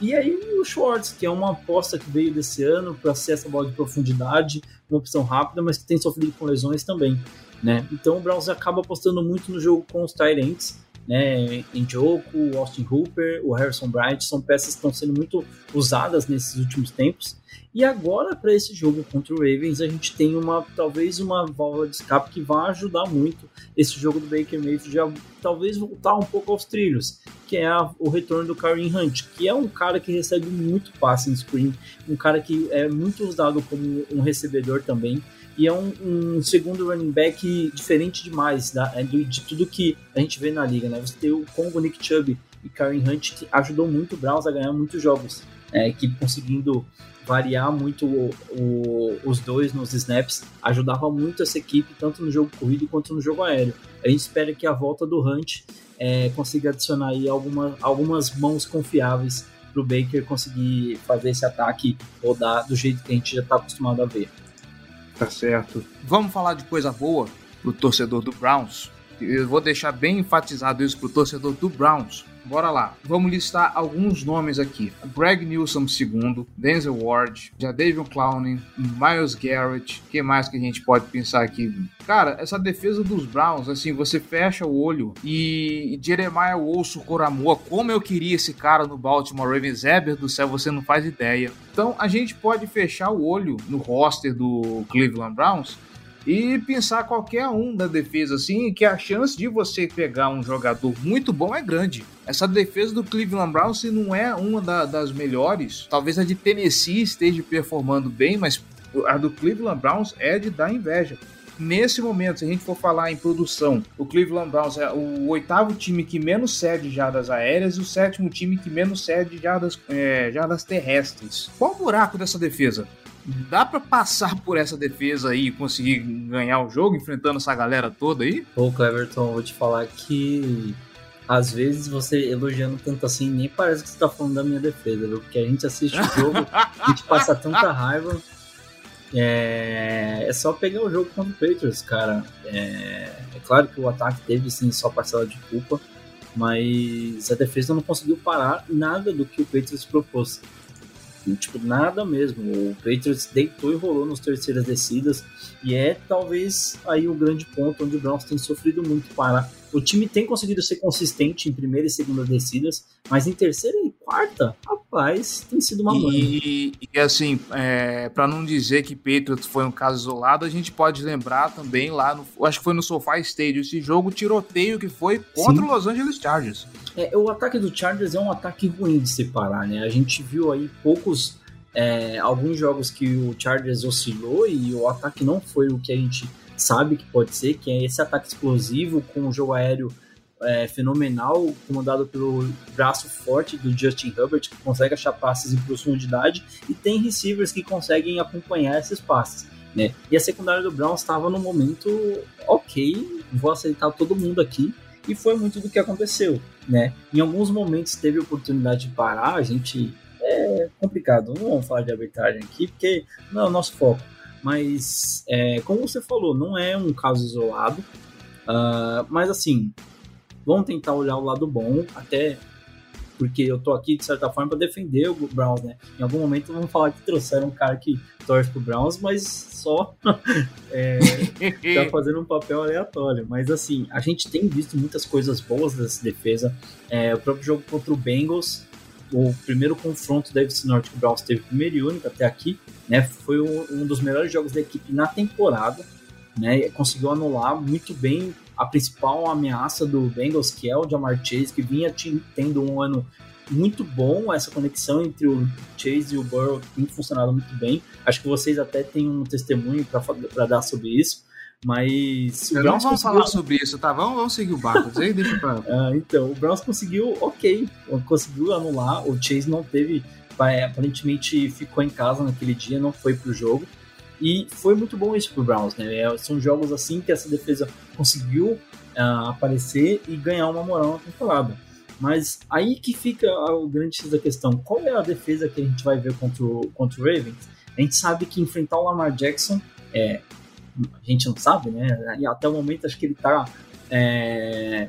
B: E aí o Schwartz, que é uma aposta que veio desse ano para ser essa bola de profundidade, uma opção rápida, mas que tem sofrido com lesões também. Né? Então o Browns acaba apostando muito no jogo com os Tyrants, né? Njoku, o Austin Hooper, o Harrison Bright são peças que estão sendo muito usadas nesses últimos tempos. E agora para esse jogo contra o Ravens a gente tem uma talvez uma válvula de escape que vai ajudar muito esse jogo do Baker Mayfield a talvez voltar um pouco aos trilhos, que é a, o retorno do Kareem Hunt, que é um cara que recebe muito passe em screen, um cara que é muito usado como um recebedor também e é um, um, segundo running back diferente demais da, é de, de, tudo que a gente vê na liga, né? Você tem o combo Nick Chubb e Karen Hunt que ajudou muito o Browns a ganhar muitos jogos, é, que conseguindo variar muito o, o, os dois nos snaps, ajudava muito essa equipe, tanto no jogo corrido quanto no jogo aéreo. A gente espera que a volta do Hunt é, consiga adicionar aí alguma, algumas mãos confiáveis para o Baker conseguir fazer esse ataque rodar do jeito que a gente já está acostumado a ver.
A: Tá certo. Vamos falar de coisa boa pro torcedor do Browns. Eu vou deixar bem enfatizado isso pro torcedor do Browns. Bora lá. Vamos listar alguns nomes aqui. Greg Nilsson II, Denzel Ward, Jadavion Clowney, Miles Garrett. Que mais que a gente pode pensar aqui? Cara, essa defesa dos Browns, assim, você fecha o olho e Jeremiah Wolso Coramoa, como eu queria esse cara no Baltimore Ravens, Eber do céu, você não faz ideia. Então a gente pode fechar o olho no roster do Cleveland Browns e pensar qualquer um da defesa assim, que a chance de você pegar um jogador muito bom é grande. Essa defesa do Cleveland Browns, se não é uma da, das melhores, talvez a de Tennessee esteja performando bem, mas a do Cleveland Browns é de dar inveja. Nesse momento, se a gente for falar em produção, o Cleveland Browns é o oitavo time que menos cede jardas aéreas e o sétimo time que menos cede jardas, é, jardas terrestres. Qual o buraco dessa defesa? Dá para passar por essa defesa aí e conseguir ganhar o jogo enfrentando essa galera toda aí?
B: Pô, Cleverton, vou te falar que às vezes você elogiando tanto assim, nem parece que você tá falando da minha defesa, viu? Porque a gente assiste o jogo, a gente passa tanta raiva. É, é só pegar o jogo contra o Patriots, cara. É, é claro que o ataque teve sim só parcela de culpa, mas a defesa não conseguiu parar nada do que o Patriots propôs. Tipo, nada mesmo. O Patriots deitou e rolou nas terceiras descidas. E é talvez aí o grande ponto onde o Browns tem sofrido muito para. O time tem conseguido ser consistente em primeira e segunda descidas, mas em terceira e quarta, rapaz, tem sido uma mãe.
A: E, e assim, é, para não dizer que Patriots foi um caso isolado, a gente pode lembrar também lá, no, acho que foi no SoFi Stadium, esse jogo tiroteio que foi contra Sim. o Los Angeles Chargers.
B: É, o ataque do Chargers é um ataque ruim de separar, né? A gente viu aí poucos, é, alguns jogos que o Chargers oscilou e o ataque não foi o que a gente sabe que pode ser, que é esse ataque explosivo com o jogo aéreo é, fenomenal, comandado pelo braço forte do Justin Herbert, que consegue achar passes em profundidade, e tem receivers que conseguem acompanhar esses passes. Né? E a secundária do Browns estava no momento ok, vou aceitar todo mundo aqui, e foi muito do que aconteceu. Né? Em alguns momentos teve oportunidade de parar, a gente. É complicado, não vamos falar de arbitragem aqui, porque não é o nosso foco. Mas, é, como você falou, não é um caso isolado. Uh, mas, assim, vamos tentar olhar o lado bom, até porque eu tô aqui, de certa forma, para defender o Browns, né? Em algum momento vamos falar que trouxeram um cara que torce pro Browns, mas só é, tá fazendo um papel aleatório. Mas assim, a gente tem visto muitas coisas boas dessa defesa. É, o próprio jogo contra o Bengals, o primeiro confronto da FC Norte que o Browns teve, primeiro e único até aqui, né? Foi um, um dos melhores jogos da equipe na temporada. Né, conseguiu anular muito bem a principal ameaça do Bengals, que é o Jamar Chase, que vinha tendo um ano muito bom, essa conexão entre o Chase e o Burrow tem funcionado muito bem. Acho que vocês até têm um testemunho para dar sobre isso. Mas
A: Não
B: Browns
A: vamos
B: conseguiu-
A: falar sobre isso, tá? Vamos, vamos seguir o barco. Deixa pra.
B: Ah, então, o Browns conseguiu, ok, conseguiu anular. O Chase não teve, aparentemente ficou em casa naquele dia, não foi pro jogo. E foi muito bom isso pro Browns, né? É, São jogos assim que essa defesa conseguiu ah, aparecer e ganhar uma moral na temporada. Mas aí que fica o grande X da questão. Qual é a defesa que a gente vai ver contra o, contra o Ravens? A gente sabe que enfrentar o Lamar Jackson é. A gente não sabe, né? E até o momento acho que ele tá. é,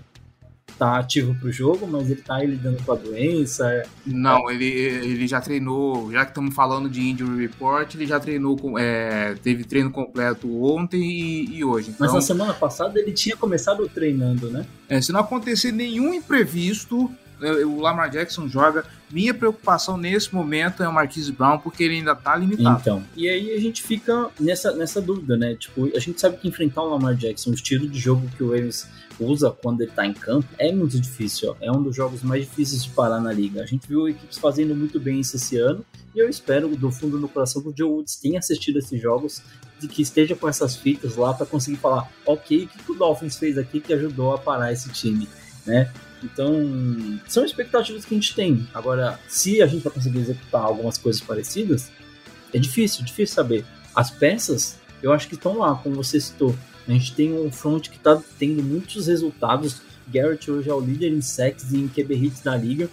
B: tá ativo pro jogo, mas ele tá aí lidando com a doença.
A: Não, ele, ele já treinou, já que estamos falando de injury report, ele já treinou com. é, teve treino completo ontem e, e hoje.
B: Mas
A: Então,
B: na semana passada ele tinha começado treinando, né?
A: é, se não acontecer nenhum imprevisto, é, o Lamar Jackson joga. Minha preocupação nesse momento é o Marquise Brown, porque ele ainda tá limitado.
B: Então. E aí a gente fica nessa, nessa dúvida, né? Tipo, a gente sabe que enfrentar o Lamar Jackson, o estilo de jogo que o Ravens usa quando ele tá em campo, é muito difícil. Ó. É um dos jogos mais difíceis de parar na liga. A gente viu equipes fazendo muito bem isso esse ano. E eu espero, do fundo do coração, que o Joe Woods tenha assistido esses jogos e que esteja com essas fitas lá para conseguir falar, ok, o que, que o Dolphins fez aqui que ajudou a parar esse time, né? Então, são expectativas que a gente tem. Agora, se a gente vai conseguir executar algumas coisas parecidas, é difícil, difícil saber. As peças, eu acho que estão lá, como você citou. A gente tem um front que está tendo muitos resultados. Garrett hoje é o líder em sacks e em QB hits da liga.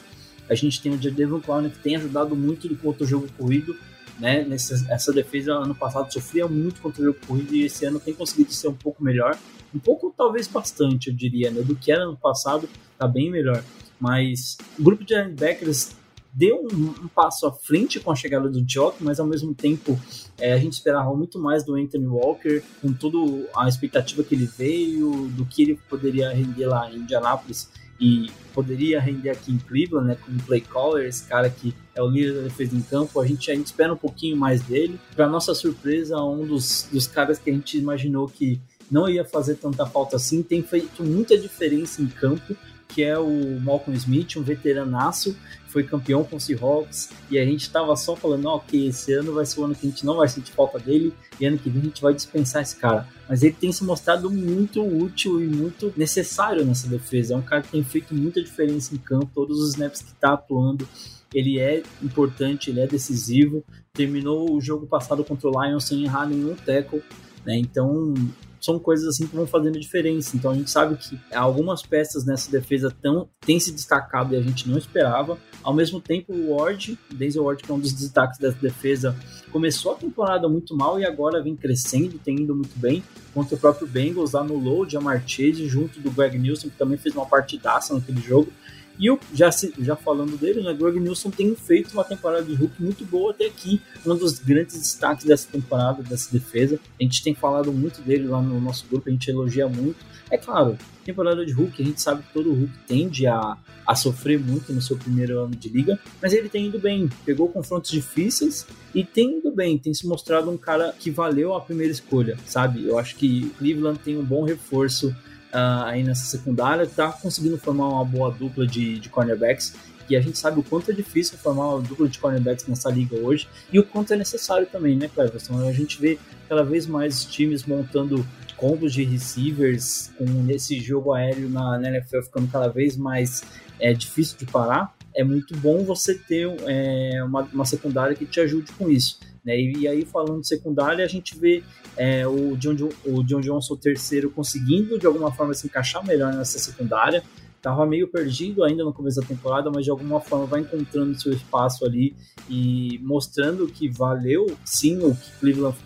B: A gente tem o Jadevon Clown que tem ajudado muito contra o jogo corrido. Né? Nessa, essa defesa ano passado sofria muito contra o jogo corrido e esse ano tem conseguido ser um pouco melhor. Um pouco, talvez bastante, eu diria, né? do que era no passado, tá bem melhor. Mas o grupo de linebackers deu um, um passo à frente com a chegada do Jock, mas ao mesmo tempo é, a gente esperava muito mais do Anthony Walker, com toda a expectativa que ele veio, do que ele poderia render lá em Indianápolis e poderia render aqui em Cleveland, né, como play caller, esse cara que é o líder da defesa em campo, a gente ainda espera um pouquinho mais dele. Para nossa surpresa, um dos, dos caras que a gente imaginou que não ia fazer tanta falta assim, tem feito muita diferença em campo, que é o Malcolm Smith, um veteranaço, foi campeão com o Seahawks, e a gente estava só falando, ok, esse ano vai ser o ano que a gente não vai sentir falta dele, e ano que vem a gente vai dispensar esse cara. Mas ele tem se mostrado muito útil e muito necessário nessa defesa. É um cara que tem feito muita diferença em campo, todos os snaps que está atuando, ele é importante, ele é decisivo. Terminou o jogo passado contra o Lions sem errar nenhum tackle, né? Então são coisas assim que vão fazendo diferença. Então a gente sabe que algumas peças nessa defesa tão, têm se destacado e a gente não esperava. Ao mesmo tempo, o Ward, Denzel Ward, que é um dos destaques dessa defesa, começou a temporada muito mal e agora vem crescendo, tem indo muito bem. Contra o próprio Bengals, anulou o Jamar Chase junto do Greg Nilsson, que também fez uma partidaça naquele jogo. E eu, já, já falando dele, né, Greg Nilsson tem feito uma temporada de Hulk muito boa até aqui, um dos grandes destaques dessa temporada, dessa defesa. A gente tem falado muito dele lá no nosso grupo, a gente elogia muito. É claro, temporada de Hulk, a gente sabe que todo Hulk tende a, a sofrer muito no seu primeiro ano de liga, mas ele tem ido bem, pegou confrontos difíceis e tem ido bem, tem se mostrado um cara que valeu a primeira escolha, sabe? Eu acho que Cleveland tem um bom reforço Uh, aí nessa secundária, tá conseguindo formar uma boa dupla de, de cornerbacks. E a gente sabe o quanto é difícil formar uma dupla de cornerbacks nessa liga hoje e o quanto é necessário também, né, Cleverson? A gente vê cada vez mais times montando combos de receivers com esse jogo aéreo na, na NFL ficando cada vez mais é, difícil de parar. É muito bom você ter é, uma, uma secundária que te ajude com isso. Né? E, e, aí, falando secundária, a gente vê é, o, John, o John Johnson terceiro conseguindo de alguma forma se encaixar melhor nessa secundária. Tava meio perdido ainda no começo da temporada, mas de alguma forma vai encontrando seu espaço ali e mostrando que valeu sim o que Cleveland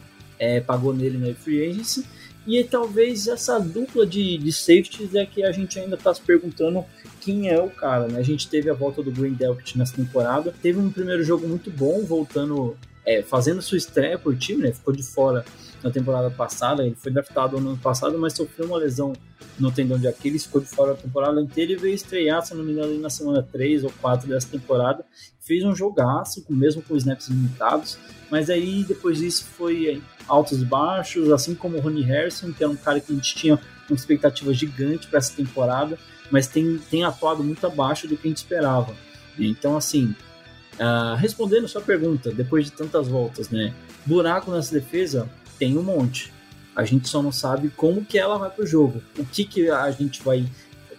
B: é, pagou nele na Free Agency. E talvez essa dupla de, de safeties é que a gente ainda está se perguntando quem é o cara. Né? A gente teve a volta do Green Delpit nessa temporada, teve um primeiro jogo muito bom, voltando é, fazendo sua estreia por time, né? Ficou de fora na temporada passada, ele foi draftado no ano passado, mas sofreu uma lesão no tendão de Aquiles, ficou de fora a temporada inteira e veio estrear, se não me engano, na semana 3 ou 4 dessa temporada. Fez um jogaço, mesmo com snaps limitados, mas aí depois disso foi altos e baixos, assim como o Ronnie Harrison, que era um cara que a gente tinha uma expectativa gigante para essa temporada, mas tem, tem atuado muito abaixo do que a gente esperava. Então, assim, Uh, respondendo sua pergunta, depois de tantas voltas, né? Buraco nessa defesa tem um monte. A gente só não sabe como que ela vai pro jogo. O que que a gente vai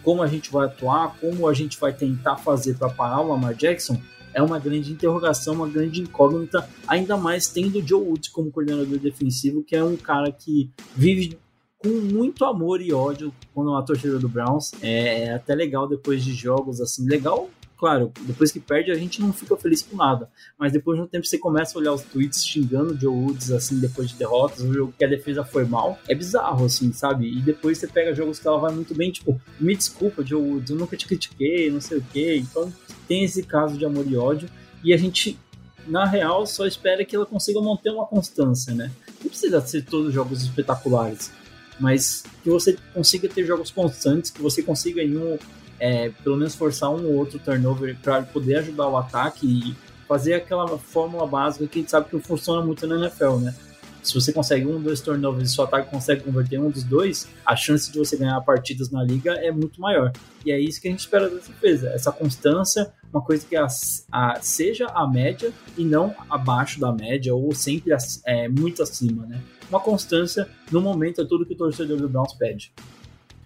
B: como a gente vai atuar, como a gente vai tentar fazer para parar o Lamar Jackson, é uma grande interrogação, uma grande incógnita, ainda mais tendo o Joe Woods como coordenador defensivo, que é um cara que vive com muito amor e ódio quando a torcida do Browns. É, é até legal depois de jogos assim, legal claro, depois que perde a gente não fica feliz com nada. Mas depois de um tempo você começa a olhar os tweets xingando Joe Woods, assim, depois de derrotas, o jogo que a defesa foi mal. É bizarro, assim, sabe? E depois você pega jogos que ela vai muito bem, tipo, me desculpa, Joe Woods, eu nunca te critiquei, não sei o quê. Então tem esse caso de amor e ódio. E a gente, na real, só espera que ela consiga manter uma constância, né? Não precisa ser todos jogos espetaculares mas que você consiga ter jogos constantes, que você consiga em um é, pelo menos forçar um ou outro turnover para poder ajudar o ataque e fazer aquela fórmula básica que a gente sabe que funciona muito na NFL, né? Se você consegue um, dois turnovers e seu ataque consegue converter um dos dois, a chance de você ganhar partidas na liga é muito maior. E é isso que a gente espera da defesa, essa constância, uma coisa que a, a, seja a média e não abaixo da média ou sempre é, muito acima, né? Uma constância no momento é tudo que o torcedor do Browns pede.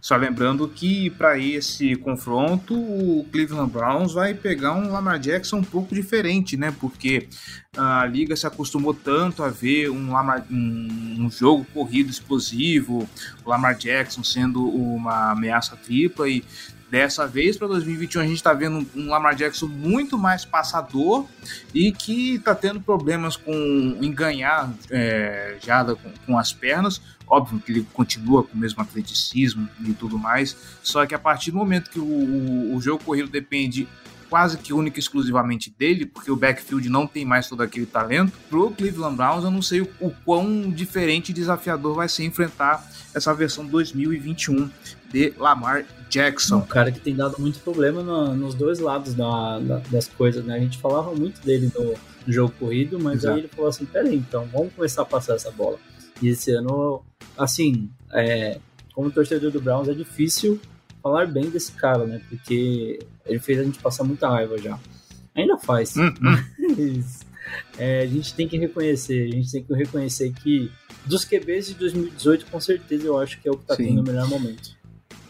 A: Só lembrando que para esse confronto o Cleveland Browns vai pegar um Lamar Jackson um pouco diferente, né? Porque a liga se acostumou tanto a ver um, Lamar, um, um jogo corrido explosivo, o Lamar Jackson sendo uma ameaça tripla e Dessa vez, para 2021, a gente está vendo um Lamar Jackson muito mais passador e que está tendo problemas com em ganhar é, com, com, as pernas. Óbvio que ele continua com o mesmo atleticismo e tudo mais, só que a partir do momento que o, o, o jogo corrido depende quase que única e exclusivamente dele, porque o backfield não tem mais todo aquele talento. Pro Cleveland Browns, eu não sei o, o quão diferente e desafiador vai ser enfrentar essa versão 2021 de Lamar Jackson.
B: Um cara que tem dado muito problema no, nos dois lados da, da, das coisas, né? A gente falava muito dele no, no jogo corrido, mas Exato. aí ele falou assim: peraí, então vamos começar a passar essa bola. E esse ano, assim, é, como torcedor do Browns, é difícil falar bem desse cara, né? Porque ele fez a gente passar muita raiva já. Ainda faz.
A: Hum, hum.
B: é, a gente tem que reconhecer, a gente tem que reconhecer que dos QBs de 2018, com certeza eu acho que é o que tá Sim. tendo o melhor momento.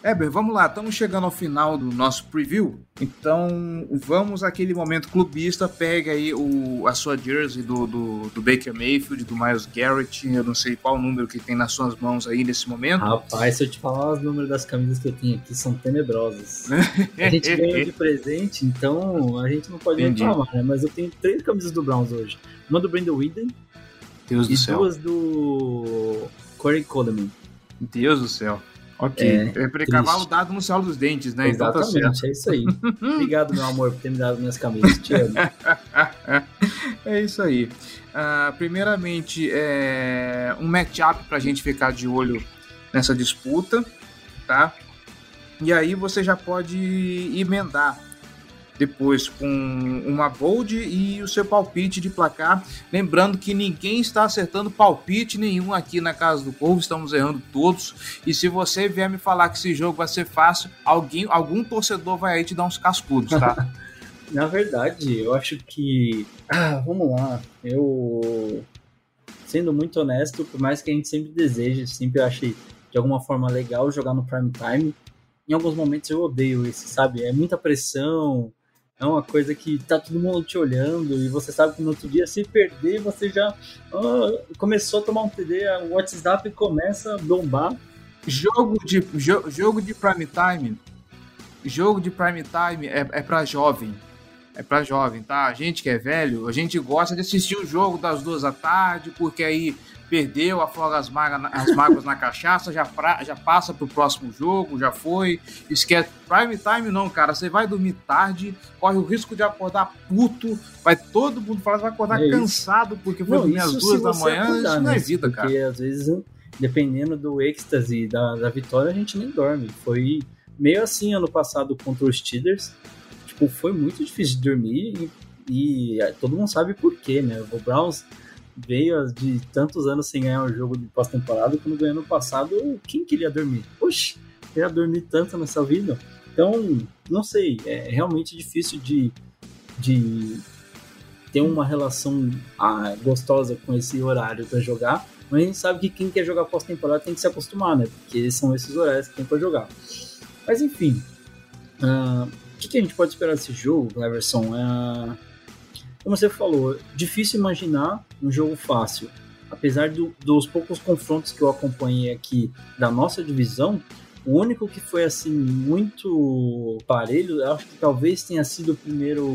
A: Eber, vamos lá, estamos chegando ao final do nosso preview. Então vamos àquele momento clubista. Pega aí o, a sua jersey do, do, do, Baker Mayfield, do Miles Garrett. Eu não sei qual número que tem nas suas mãos aí nesse momento.
B: Rapaz, se eu te falar os números das camisas que eu tenho aqui, são tenebrosas. a gente ganhou de presente, então a gente não pode Entendi. reclamar, né? Mas eu tenho três camisas do Browns hoje: uma do Brandon Whedon
A: Deus
B: e duas do Corey Coleman.
A: Deus do céu. Ok. É, é para cavalo dado no céu dos dentes, né?
B: Exatamente, então tá é isso aí. Obrigado, meu amor, por ter me dado minhas camisas. Te amo.
A: é isso aí. Uh, primeiramente, é um matchup para a gente ficar de olho nessa disputa, tá? E aí você já pode emendar depois com uma bold e o seu palpite de placar. Lembrando que ninguém está acertando palpite nenhum aqui na Casa do Povo, estamos errando todos. E se você vier me falar que esse jogo vai ser fácil, alguém, algum torcedor vai aí te dar uns cascudos, tá?
B: na verdade, eu acho que. Ah, vamos lá. Eu. Sendo muito honesto, por mais que a gente sempre deseje, sempre ache de alguma forma legal jogar no prime time, em alguns momentos eu odeio esse, sabe? É muita pressão, é uma coisa que tá todo mundo te olhando e você sabe que no outro dia, se perder, você já oh, começou a tomar um TD, o WhatsApp começa a bombar.
A: Jogo de, jo, jogo de prime time, jogo de prime time é, é para jovem. É para jovem, tá? A gente que é velho, a gente gosta de assistir o jogo das duas da tarde, porque aí perdeu, afoga as, maga, as mágoas na cachaça, já, pra, já passa pro próximo jogo, já foi. Esquece. Prime time não, cara. Você vai dormir tarde, corre o risco de acordar puto, vai todo mundo falar, vai acordar é cansado porque foi dormir às duas da manhã. Acordar, isso não é né? vida,
B: porque, cara. Porque às vezes, dependendo do êxtase da, da vitória, a gente nem dorme. Foi meio assim ano passado contra os Steelers. Tipo, foi muito difícil de dormir e, e todo mundo sabe por quê, né? O Browns veio de tantos anos sem ganhar um jogo de pós-temporada, quando ganhou no passado, quem queria dormir? Oxi, queria dormir tanto nessa vida. Então, não sei, é realmente difícil de, de ter uma relação ah, gostosa com esse horário para jogar, Mas a gente sabe que quem quer jogar pós-temporada tem que se acostumar, né? Porque são esses horários que tem pra jogar. Mas enfim, ah, o que, que a gente pode esperar desse jogo, Cleverson? Ah, como você falou, difícil imaginar um jogo fácil. Apesar do- dos poucos confrontos que eu acompanhei aqui da nossa divisão, o único que foi assim muito parelho, acho que talvez tenha sido o primeiro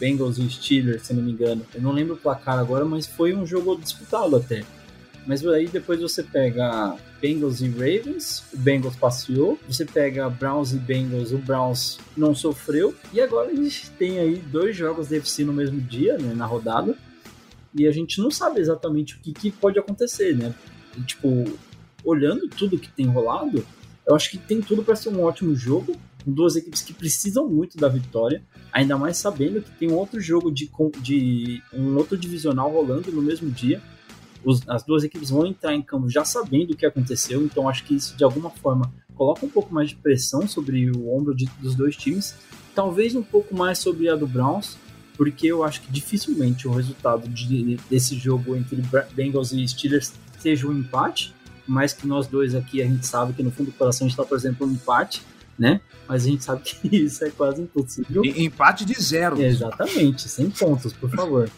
B: Bengals e Steelers, se não me engano. Eu não lembro o placar agora, mas foi um jogo disputado até. Mas aí depois você pega Bengals e Ravens, o Bengals passeou. Você pega Browns e Bengals, o Browns não sofreu. E agora a gente tem aí dois jogos da FC no mesmo dia, né, na rodada. E a gente não sabe exatamente o que, que pode acontecer, né? E, tipo, olhando tudo que tem rolado, eu acho que tem tudo para ser um ótimo jogo. Com duas equipes que precisam muito da vitória, ainda mais sabendo que tem um outro jogo de, de um outro divisional rolando no mesmo dia. Os- as duas equipes vão entrar em campo já sabendo o que aconteceu, então acho que isso de alguma forma coloca um pouco mais de pressão sobre o ombro de- dos dois times, talvez um pouco mais sobre a do Browns, porque eu acho que dificilmente o resultado de- desse jogo entre Bengals e Steelers seja um empate, mas que nós dois aqui a gente sabe que no fundo do coração a gente está torcendo por um empate, né? Mas a gente sabe que isso é quase impossível.
A: Empate de zero.
B: É, Exatamente, 100 pontos, por favor.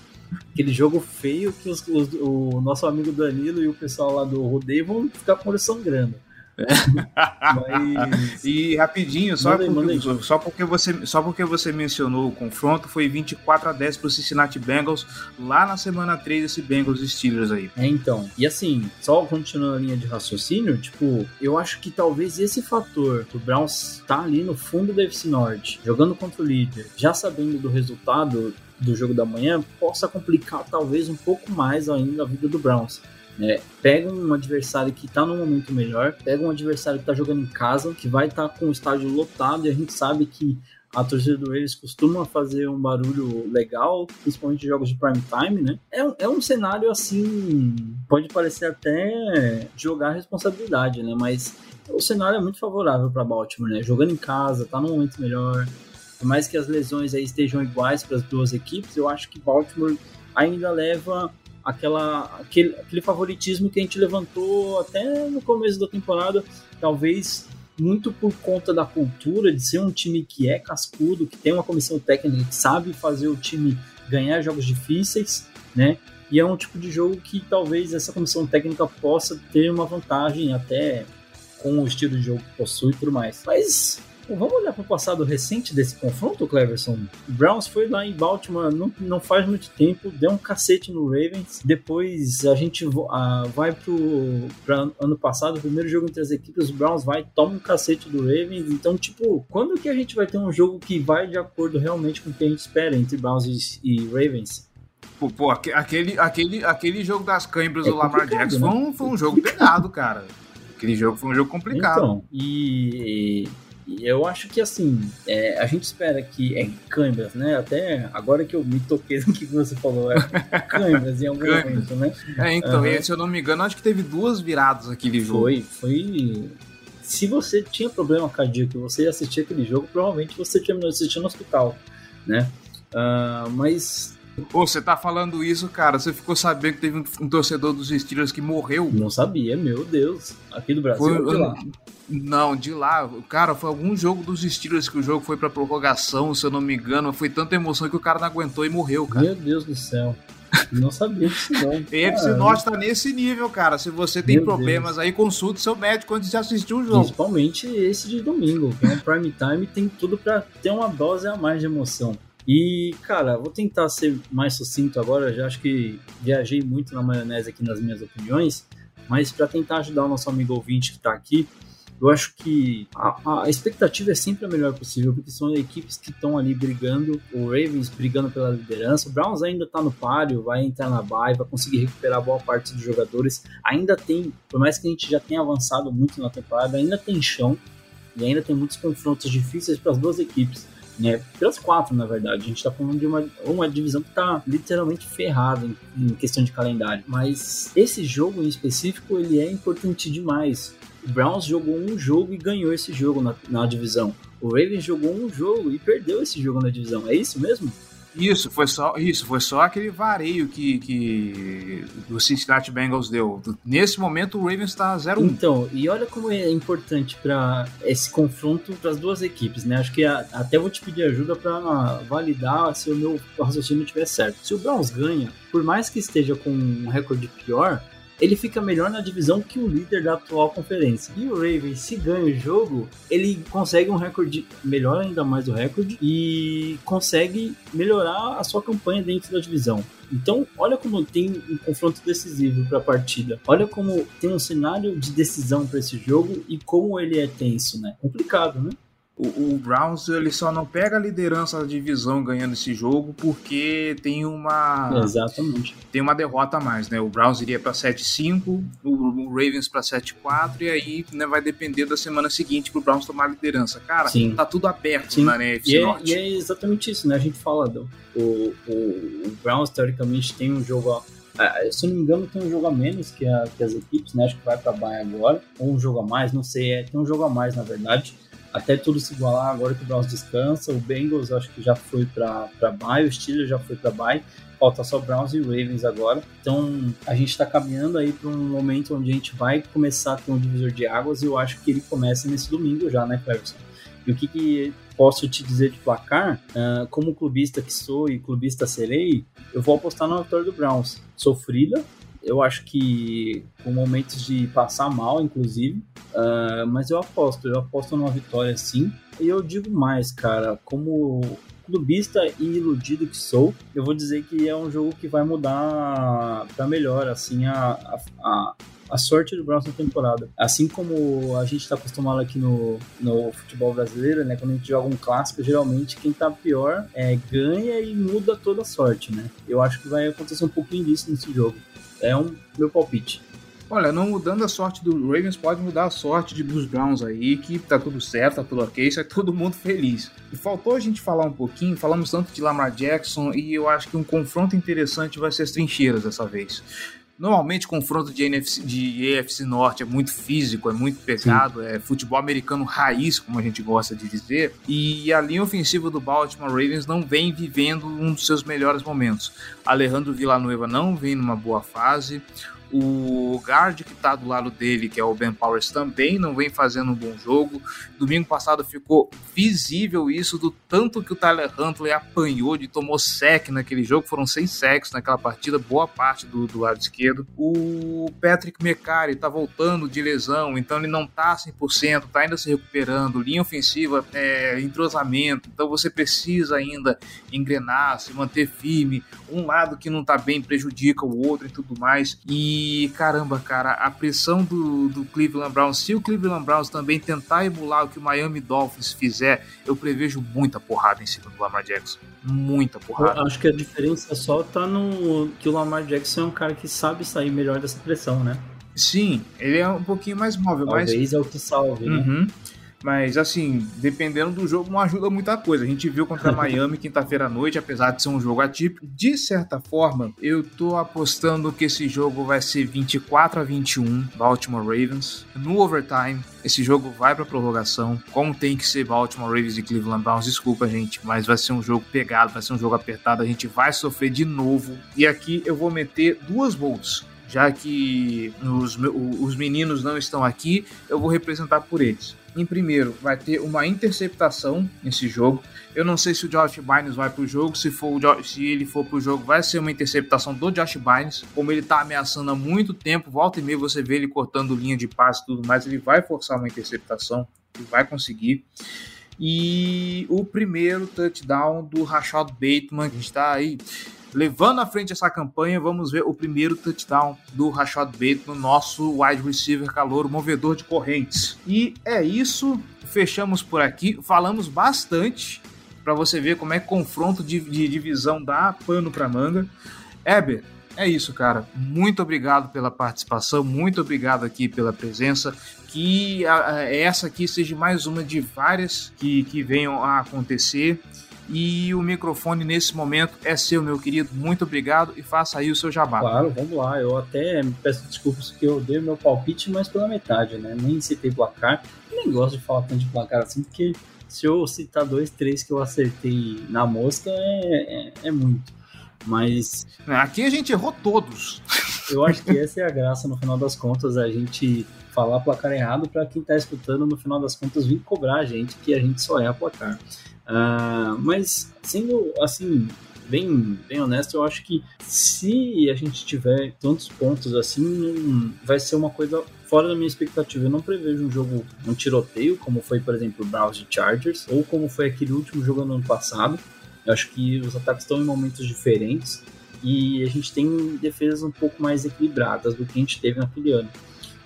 B: Aquele jogo feio que os- os- o nosso amigo Danilo e o pessoal lá do rodeio vão ficar com o olho sangrando. Mas.
A: E rapidinho, só,
B: manda
A: porque, só, porque você, só porque você mencionou o confronto, foi 24 a 10 pro Cincinnati Bengals lá na semana 3 esse Bengals Steelers aí.
B: É, então. E assim, só continuando a linha de raciocínio, tipo, eu acho que talvez esse fator do Browns tá ali no fundo da FC Norte, jogando contra o líder, já sabendo do resultado do jogo da manhã, possa complicar talvez um pouco mais ainda a vida do Browns. né? pega um adversário que tá num momento melhor, pega um adversário que tá jogando em casa, que vai estar com o estádio lotado e a gente sabe que a torcida do Ravens costuma fazer um barulho legal, principalmente em jogos de prime time, né? É, é um cenário assim, pode parecer até jogar responsabilidade, né? Mas o cenário é muito favorável para Baltimore, né? Jogando em casa, tá num momento melhor. Por mais que as lesões aí estejam iguais para as duas equipes, eu acho que Baltimore ainda leva aquela, aquele, aquele favoritismo que a gente levantou até no começo da temporada, talvez muito por conta da cultura de ser um time que é cascudo, que tem uma comissão técnica que sabe fazer o time ganhar jogos difíceis, né? E é um tipo de jogo que talvez essa comissão técnica possa ter uma vantagem até com o estilo de jogo que possui e tudo mais. Mas vamos olhar para o passado recente desse confronto, Cleverson. O Browns foi lá em Baltimore não, não faz muito tempo, deu um cacete no Ravens. Depois a gente ah, vai pro pra ano passado, o primeiro jogo entre as equipes, os Browns vai toma um cacete do Ravens. Então, tipo, quando que a gente vai ter um jogo que vai de acordo realmente com o que a gente espera entre Browns e, e Ravens?
A: Pô, pô, aque- aquele, aquele, aquele jogo das câimbras
B: É
A: do Lamar Jackson
B: né?
A: foi um, foi um jogo pegado, cara. Aquele jogo foi um jogo complicado.
B: Então, e eu acho que assim, é, a gente espera que é câimbras, né? Até agora que eu me toquei no que você falou, é câimbras em algum momento, né?
A: É, então,
B: Aham.
A: e se eu não me engano, acho que teve duas viradas aquele jogo.
B: Foi, foi. Se você tinha problema cardíaco e você ia assistir aquele jogo, provavelmente você terminou assistindo no hospital, né? Ah, mas
A: Pô, você tá falando isso, cara, você ficou sabendo que teve um, torcedor dos Steelers que morreu?
B: não sabia, meu Deus. Aqui do Brasil,
A: Foi,
B: ou de lá.
A: Não, de lá, cara, foi algum jogo dos Steelers que o jogo foi pra prorrogação, se eu não me engano, foi tanta emoção que o cara não aguentou e morreu, cara.
B: Meu Deus do céu. Não sabia disso não.
A: E
B: Caramba.
A: Norte tá nesse nível, cara. Se você tem
B: Meu
A: problemas aí, consulte seu médico antes de assistir o jogo.
B: Principalmente esse de domingo, que é um prime time tem tudo pra ter uma dose a mais de emoção. E, cara, vou tentar ser mais sucinto agora, já acho que viajei muito na maionese aqui nas minhas opiniões, mas para tentar ajudar o nosso amigo ouvinte que tá aqui, eu acho que a, a expectativa é sempre a melhor possível, porque são equipes que estão ali brigando, o Ravens brigando pela liderança, o Browns ainda tá no páreo, vai entrar na bye, vai conseguir recuperar boa parte dos jogadores, ainda tem, por mais que a gente já tenha avançado muito na temporada, ainda tem chão, e ainda tem muitos confrontos difíceis para as duas equipes. Né? Pelas quatro, na verdade. A gente está falando de uma, uma divisão que está literalmente ferrada em, em questão de calendário. Mas esse jogo em específico, ele é importante demais. O Browns jogou um jogo e ganhou esse jogo na, na divisão. O Ravens jogou um jogo e perdeu esse jogo na divisão. É isso mesmo?
A: Isso, foi só, isso, foi só aquele vareio que, que o Cincinnati Bengals deu. Nesse momento, o Ravens está 0-1.
B: Então, e olha como é importante para esse confronto para as duas equipes, né? Acho que a- até vou te pedir ajuda para validar se o meu raciocínio estiver certo. Se o Browns ganha, por mais que esteja com um recorde pior, ele fica melhor na divisão que o líder da atual conferência. E o Ravens, se ganha o jogo, ele consegue um recorde, melhora ainda mais o recorde e consegue melhorar a sua campanha dentro da divisão. Então, olha como tem um confronto decisivo para a partida. Olha como tem um cenário de decisão para esse jogo e como ele é tenso, né? Complicado, né?
A: O, o Browns ele só não pega a liderança da divisão ganhando esse jogo porque tem uma
B: Exatamente.
A: tem uma derrota a mais, né? O Browns iria para 7-5, o, o Ravens para 7-4 e aí né, vai depender da semana seguinte pro Browns tomar a liderança. Cara,
B: Sim.
A: tá tudo aberto
B: Sim.
A: na NFC
B: E é,
A: Norte.
B: e é exatamente isso, né? A gente fala do o, o, o Browns teoricamente tem um jogo a- ah, se não me engano, tem um jogo a menos que, a- que as equipes, né? Acho que vai para Bayern agora, ou um jogo a mais, não sei, é, tem um jogo a mais na verdade. Até tudo se igualar agora que o Browns descansa. O Bengals acho que já foi para Bay, o Steelers já foi para Bay. Falta só Browns e Ravens agora. Então a gente está caminhando aí para um momento onde a gente vai começar ter um divisor de águas e eu acho que ele começa nesse domingo já, né, Cleverson? E o que, que posso te dizer de placar? Ah, como clubista que sou e clubista serei, eu vou apostar na vitória do Browns. Sofrida, eu acho que com momentos de passar mal, inclusive, ah, mas eu aposto, eu aposto numa vitória sim. E eu digo mais, cara, como clubista e iludido que sou, eu vou dizer que é um jogo que vai mudar para melhor, assim, a, a, a, a sorte do Browns na temporada. Assim como a gente está acostumado aqui no, no futebol brasileiro, né? Quando a gente joga um clássico, geralmente quem tá pior é, ganha e muda toda a sorte, né? Eu acho que vai acontecer um pouquinho disso nesse jogo. É um meu palpite.
A: Olha, não mudando a sorte do Ravens, pode mudar a sorte de, dos Browns aí, que tá tudo certo, tá tudo ok, sai todo mundo feliz. E faltou a gente falar um pouquinho, falamos tanto de Lamar Jackson, e eu acho que um confronto interessante vai ser as trincheiras dessa vez. Normalmente, confronto de, NFC, de AFC Norte é muito físico, é muito pegado, é futebol americano raiz, como a gente gosta de dizer, e a linha ofensiva do Baltimore Ravens não vem vivendo um dos seus melhores momentos. Alejandro Villanueva não vem numa boa fase, o guard que tá do lado dele, que é o Ben Powers, também não vem fazendo um bom jogo. Domingo passado ficou visível isso do tanto que o Tyler Huntley apanhou de tomou sec naquele jogo. Foram seis sacks naquela partida, boa parte do, do lado esquerdo. O Patrick McCarry tá voltando de lesão, então ele não tá 100%, tá ainda se recuperando. Linha ofensiva, é, entrosamento, então você precisa ainda engrenar, se manter firme. Um lado que não tá bem prejudica o outro e tudo mais. E caramba, cara, a pressão do, do Cleveland Browns, se o Cleveland Browns também tentar emular o que o Miami Dolphins fizer, eu prevejo muita porrada em cima do Lamar Jackson. Muita porrada.
B: Eu acho que a diferença só tá no que o Lamar Jackson é um cara que sabe sair melhor dessa pressão, né?
A: Sim, ele é um pouquinho mais móvel, mas
B: Talvez é o que salve, né?
A: Mas assim, dependendo do jogo, não ajuda muita coisa. A gente viu contra Miami quinta-feira à noite, apesar de ser um jogo atípico. De certa forma, eu tô apostando que esse jogo vai ser 24 a 21, Baltimore Ravens. No overtime, esse jogo vai pra prorrogação. Como tem que ser Baltimore Ravens e Cleveland Browns, desculpa, gente, mas vai ser um jogo pegado, vai ser um jogo apertado. A gente vai sofrer de novo. E aqui eu vou meter duas bolsas. Já que os, os meninos não estão aqui, eu vou representar por eles. Em primeiro, vai ter uma interceptação nesse jogo. Eu não sei se o Josh Bynes vai pro jogo. Se, for o Jo- se ele for pro jogo, vai ser uma interceptação do Josh Bynes. Como ele tá ameaçando há muito tempo, volta e meia você vê ele cortando linha de passe e tudo mais. Ele vai forçar uma interceptação. Ele vai conseguir. E o primeiro touchdown do Rashad Bateman, que está aí levando à frente essa campanha. Vamos ver o primeiro touchdown do Rashad Bateman, nosso wide receiver calor, movedor de correntes. E é isso. Fechamos por aqui. Falamos bastante para você ver como é confronto de, de divisão dá pano para manga. Eber, é isso, cara. Muito obrigado pela participação, muito obrigado aqui pela presença. Que a- a- essa aqui seja mais uma de várias que, que venham a acontecer. E o microfone nesse momento é seu, meu querido. Muito obrigado e faça aí o seu jabá.
B: Claro, vamos lá. Eu até peço desculpas porque eu dei meu palpite, mas pela metade, né? Nem citei placar. Nem gosto de falar tanto de placar assim, porque Se eu citar dois, três que eu acertei na mosca, é, é, é muito. Mas
A: Aqui a gente errou todos.
B: eu acho que essa é a graça, no final das contas, a gente falar placar errado para quem tá escutando, no final das contas, vir cobrar a gente que a gente só é a placar. Ah, mas, sendo assim, bem, bem honesto, eu acho que se a gente tiver tantos pontos assim, vai ser uma coisa fora da minha expectativa. Eu não prevejo um jogo, um tiroteio, como foi, por exemplo, o Browns e Chargers, ou como foi aquele último jogo no ano passado. Eu acho que os ataques estão em momentos diferentes e a gente tem defesas um pouco mais equilibradas do que a gente teve naquele ano.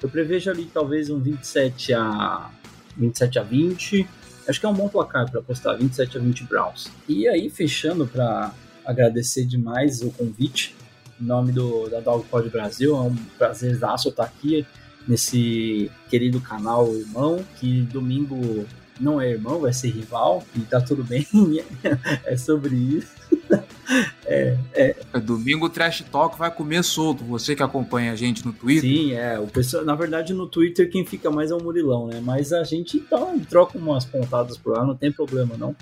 B: Eu prevejo ali talvez um 27 a 27 a 20. Acho que é um bom placar para apostar, 27 a 20 Browns. E aí, fechando para agradecer demais o convite, em nome do, da Dog Pod Brasil, é um prazerzaço estar aqui nesse querido canal Irmão, que domingo não é irmão, vai ser rival, e tá tudo bem, é sobre isso.
A: É, Domingo o Trash Talk vai comer solto. Você que acompanha a gente no Twitter.
B: Sim, é. O pessoal, na verdade, no Twitter quem fica mais é o Murilão, né? Mas a gente então, troca umas pontadas por lá, não tem problema não.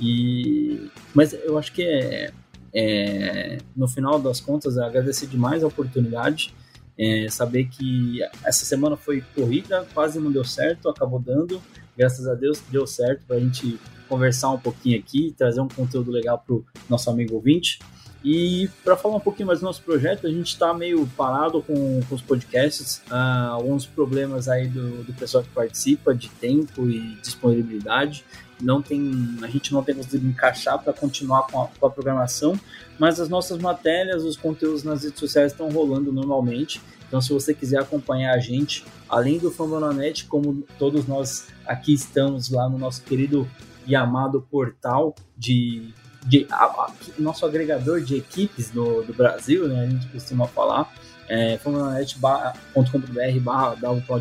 B: E mas eu acho que é, é no final das contas é agradecer demais a oportunidade, é, saber que essa semana foi corrida, quase não deu certo, acabou dando. Graças a Deus deu certo para a gente conversar um pouquinho aqui, trazer um conteúdo legal para o nosso amigo ouvinte. E para falar um pouquinho mais do nosso projeto, a gente está meio parado com, com os podcasts, ah, alguns problemas aí do, do pessoal que participa, de tempo e disponibilidade. Não tem, a gente não tem conseguido encaixar para continuar com a, com a programação, mas as nossas matérias, os conteúdos nas redes sociais estão rolando normalmente. Então, se você quiser acompanhar a gente, além do Fambonanet, como todos nós aqui estamos lá no nosso querido e amado portal de de, a, a, nosso agregador de equipes do, do Brasil, né, a gente costuma falar, é fambonanet.com.br barra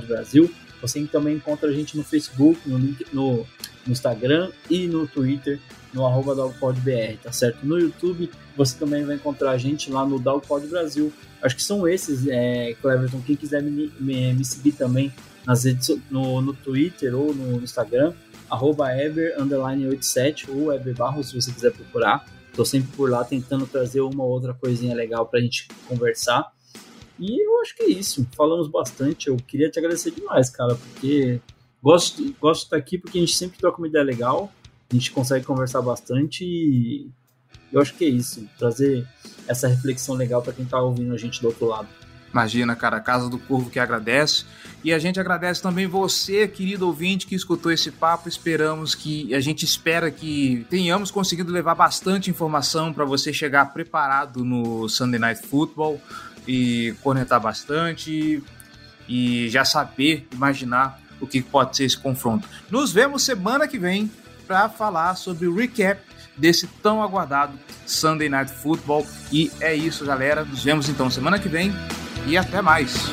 B: Brasil. Você também encontra a gente no Facebook, no, link, no, no Instagram e no Twitter, no arroba DalvoPodBR, tá certo? No YouTube, você também vai encontrar a gente lá no Dalvopod Brasil. Acho que são esses, é, Cleverton, quem quiser me, me, me seguir também nas no, no Twitter ou no Instagram, arroba underline 87, ou Eber Barros, se você quiser procurar. Tô sempre por lá tentando trazer uma ou outra coisinha legal pra gente conversar. E eu acho que é isso. Falamos bastante. Eu queria te agradecer demais, cara, porque gosto, gosto de estar aqui porque a gente sempre troca uma ideia legal, a gente consegue conversar bastante e eu acho que é isso. Trazer essa reflexão legal para quem tá ouvindo a gente do outro lado.
A: Imagina, cara, a Casa do Corvo que agradece. E a gente agradece também você, querido ouvinte, que escutou esse papo. Esperamos que, a gente espera que tenhamos conseguido levar bastante informação para você chegar preparado no Sunday Night Football e conectar bastante e já saber, imaginar o que pode ser esse confronto. Nos vemos semana que vem para falar sobre o recap desse tão aguardado Sunday Night Football. E é isso, galera. Nos vemos então semana que vem e até mais.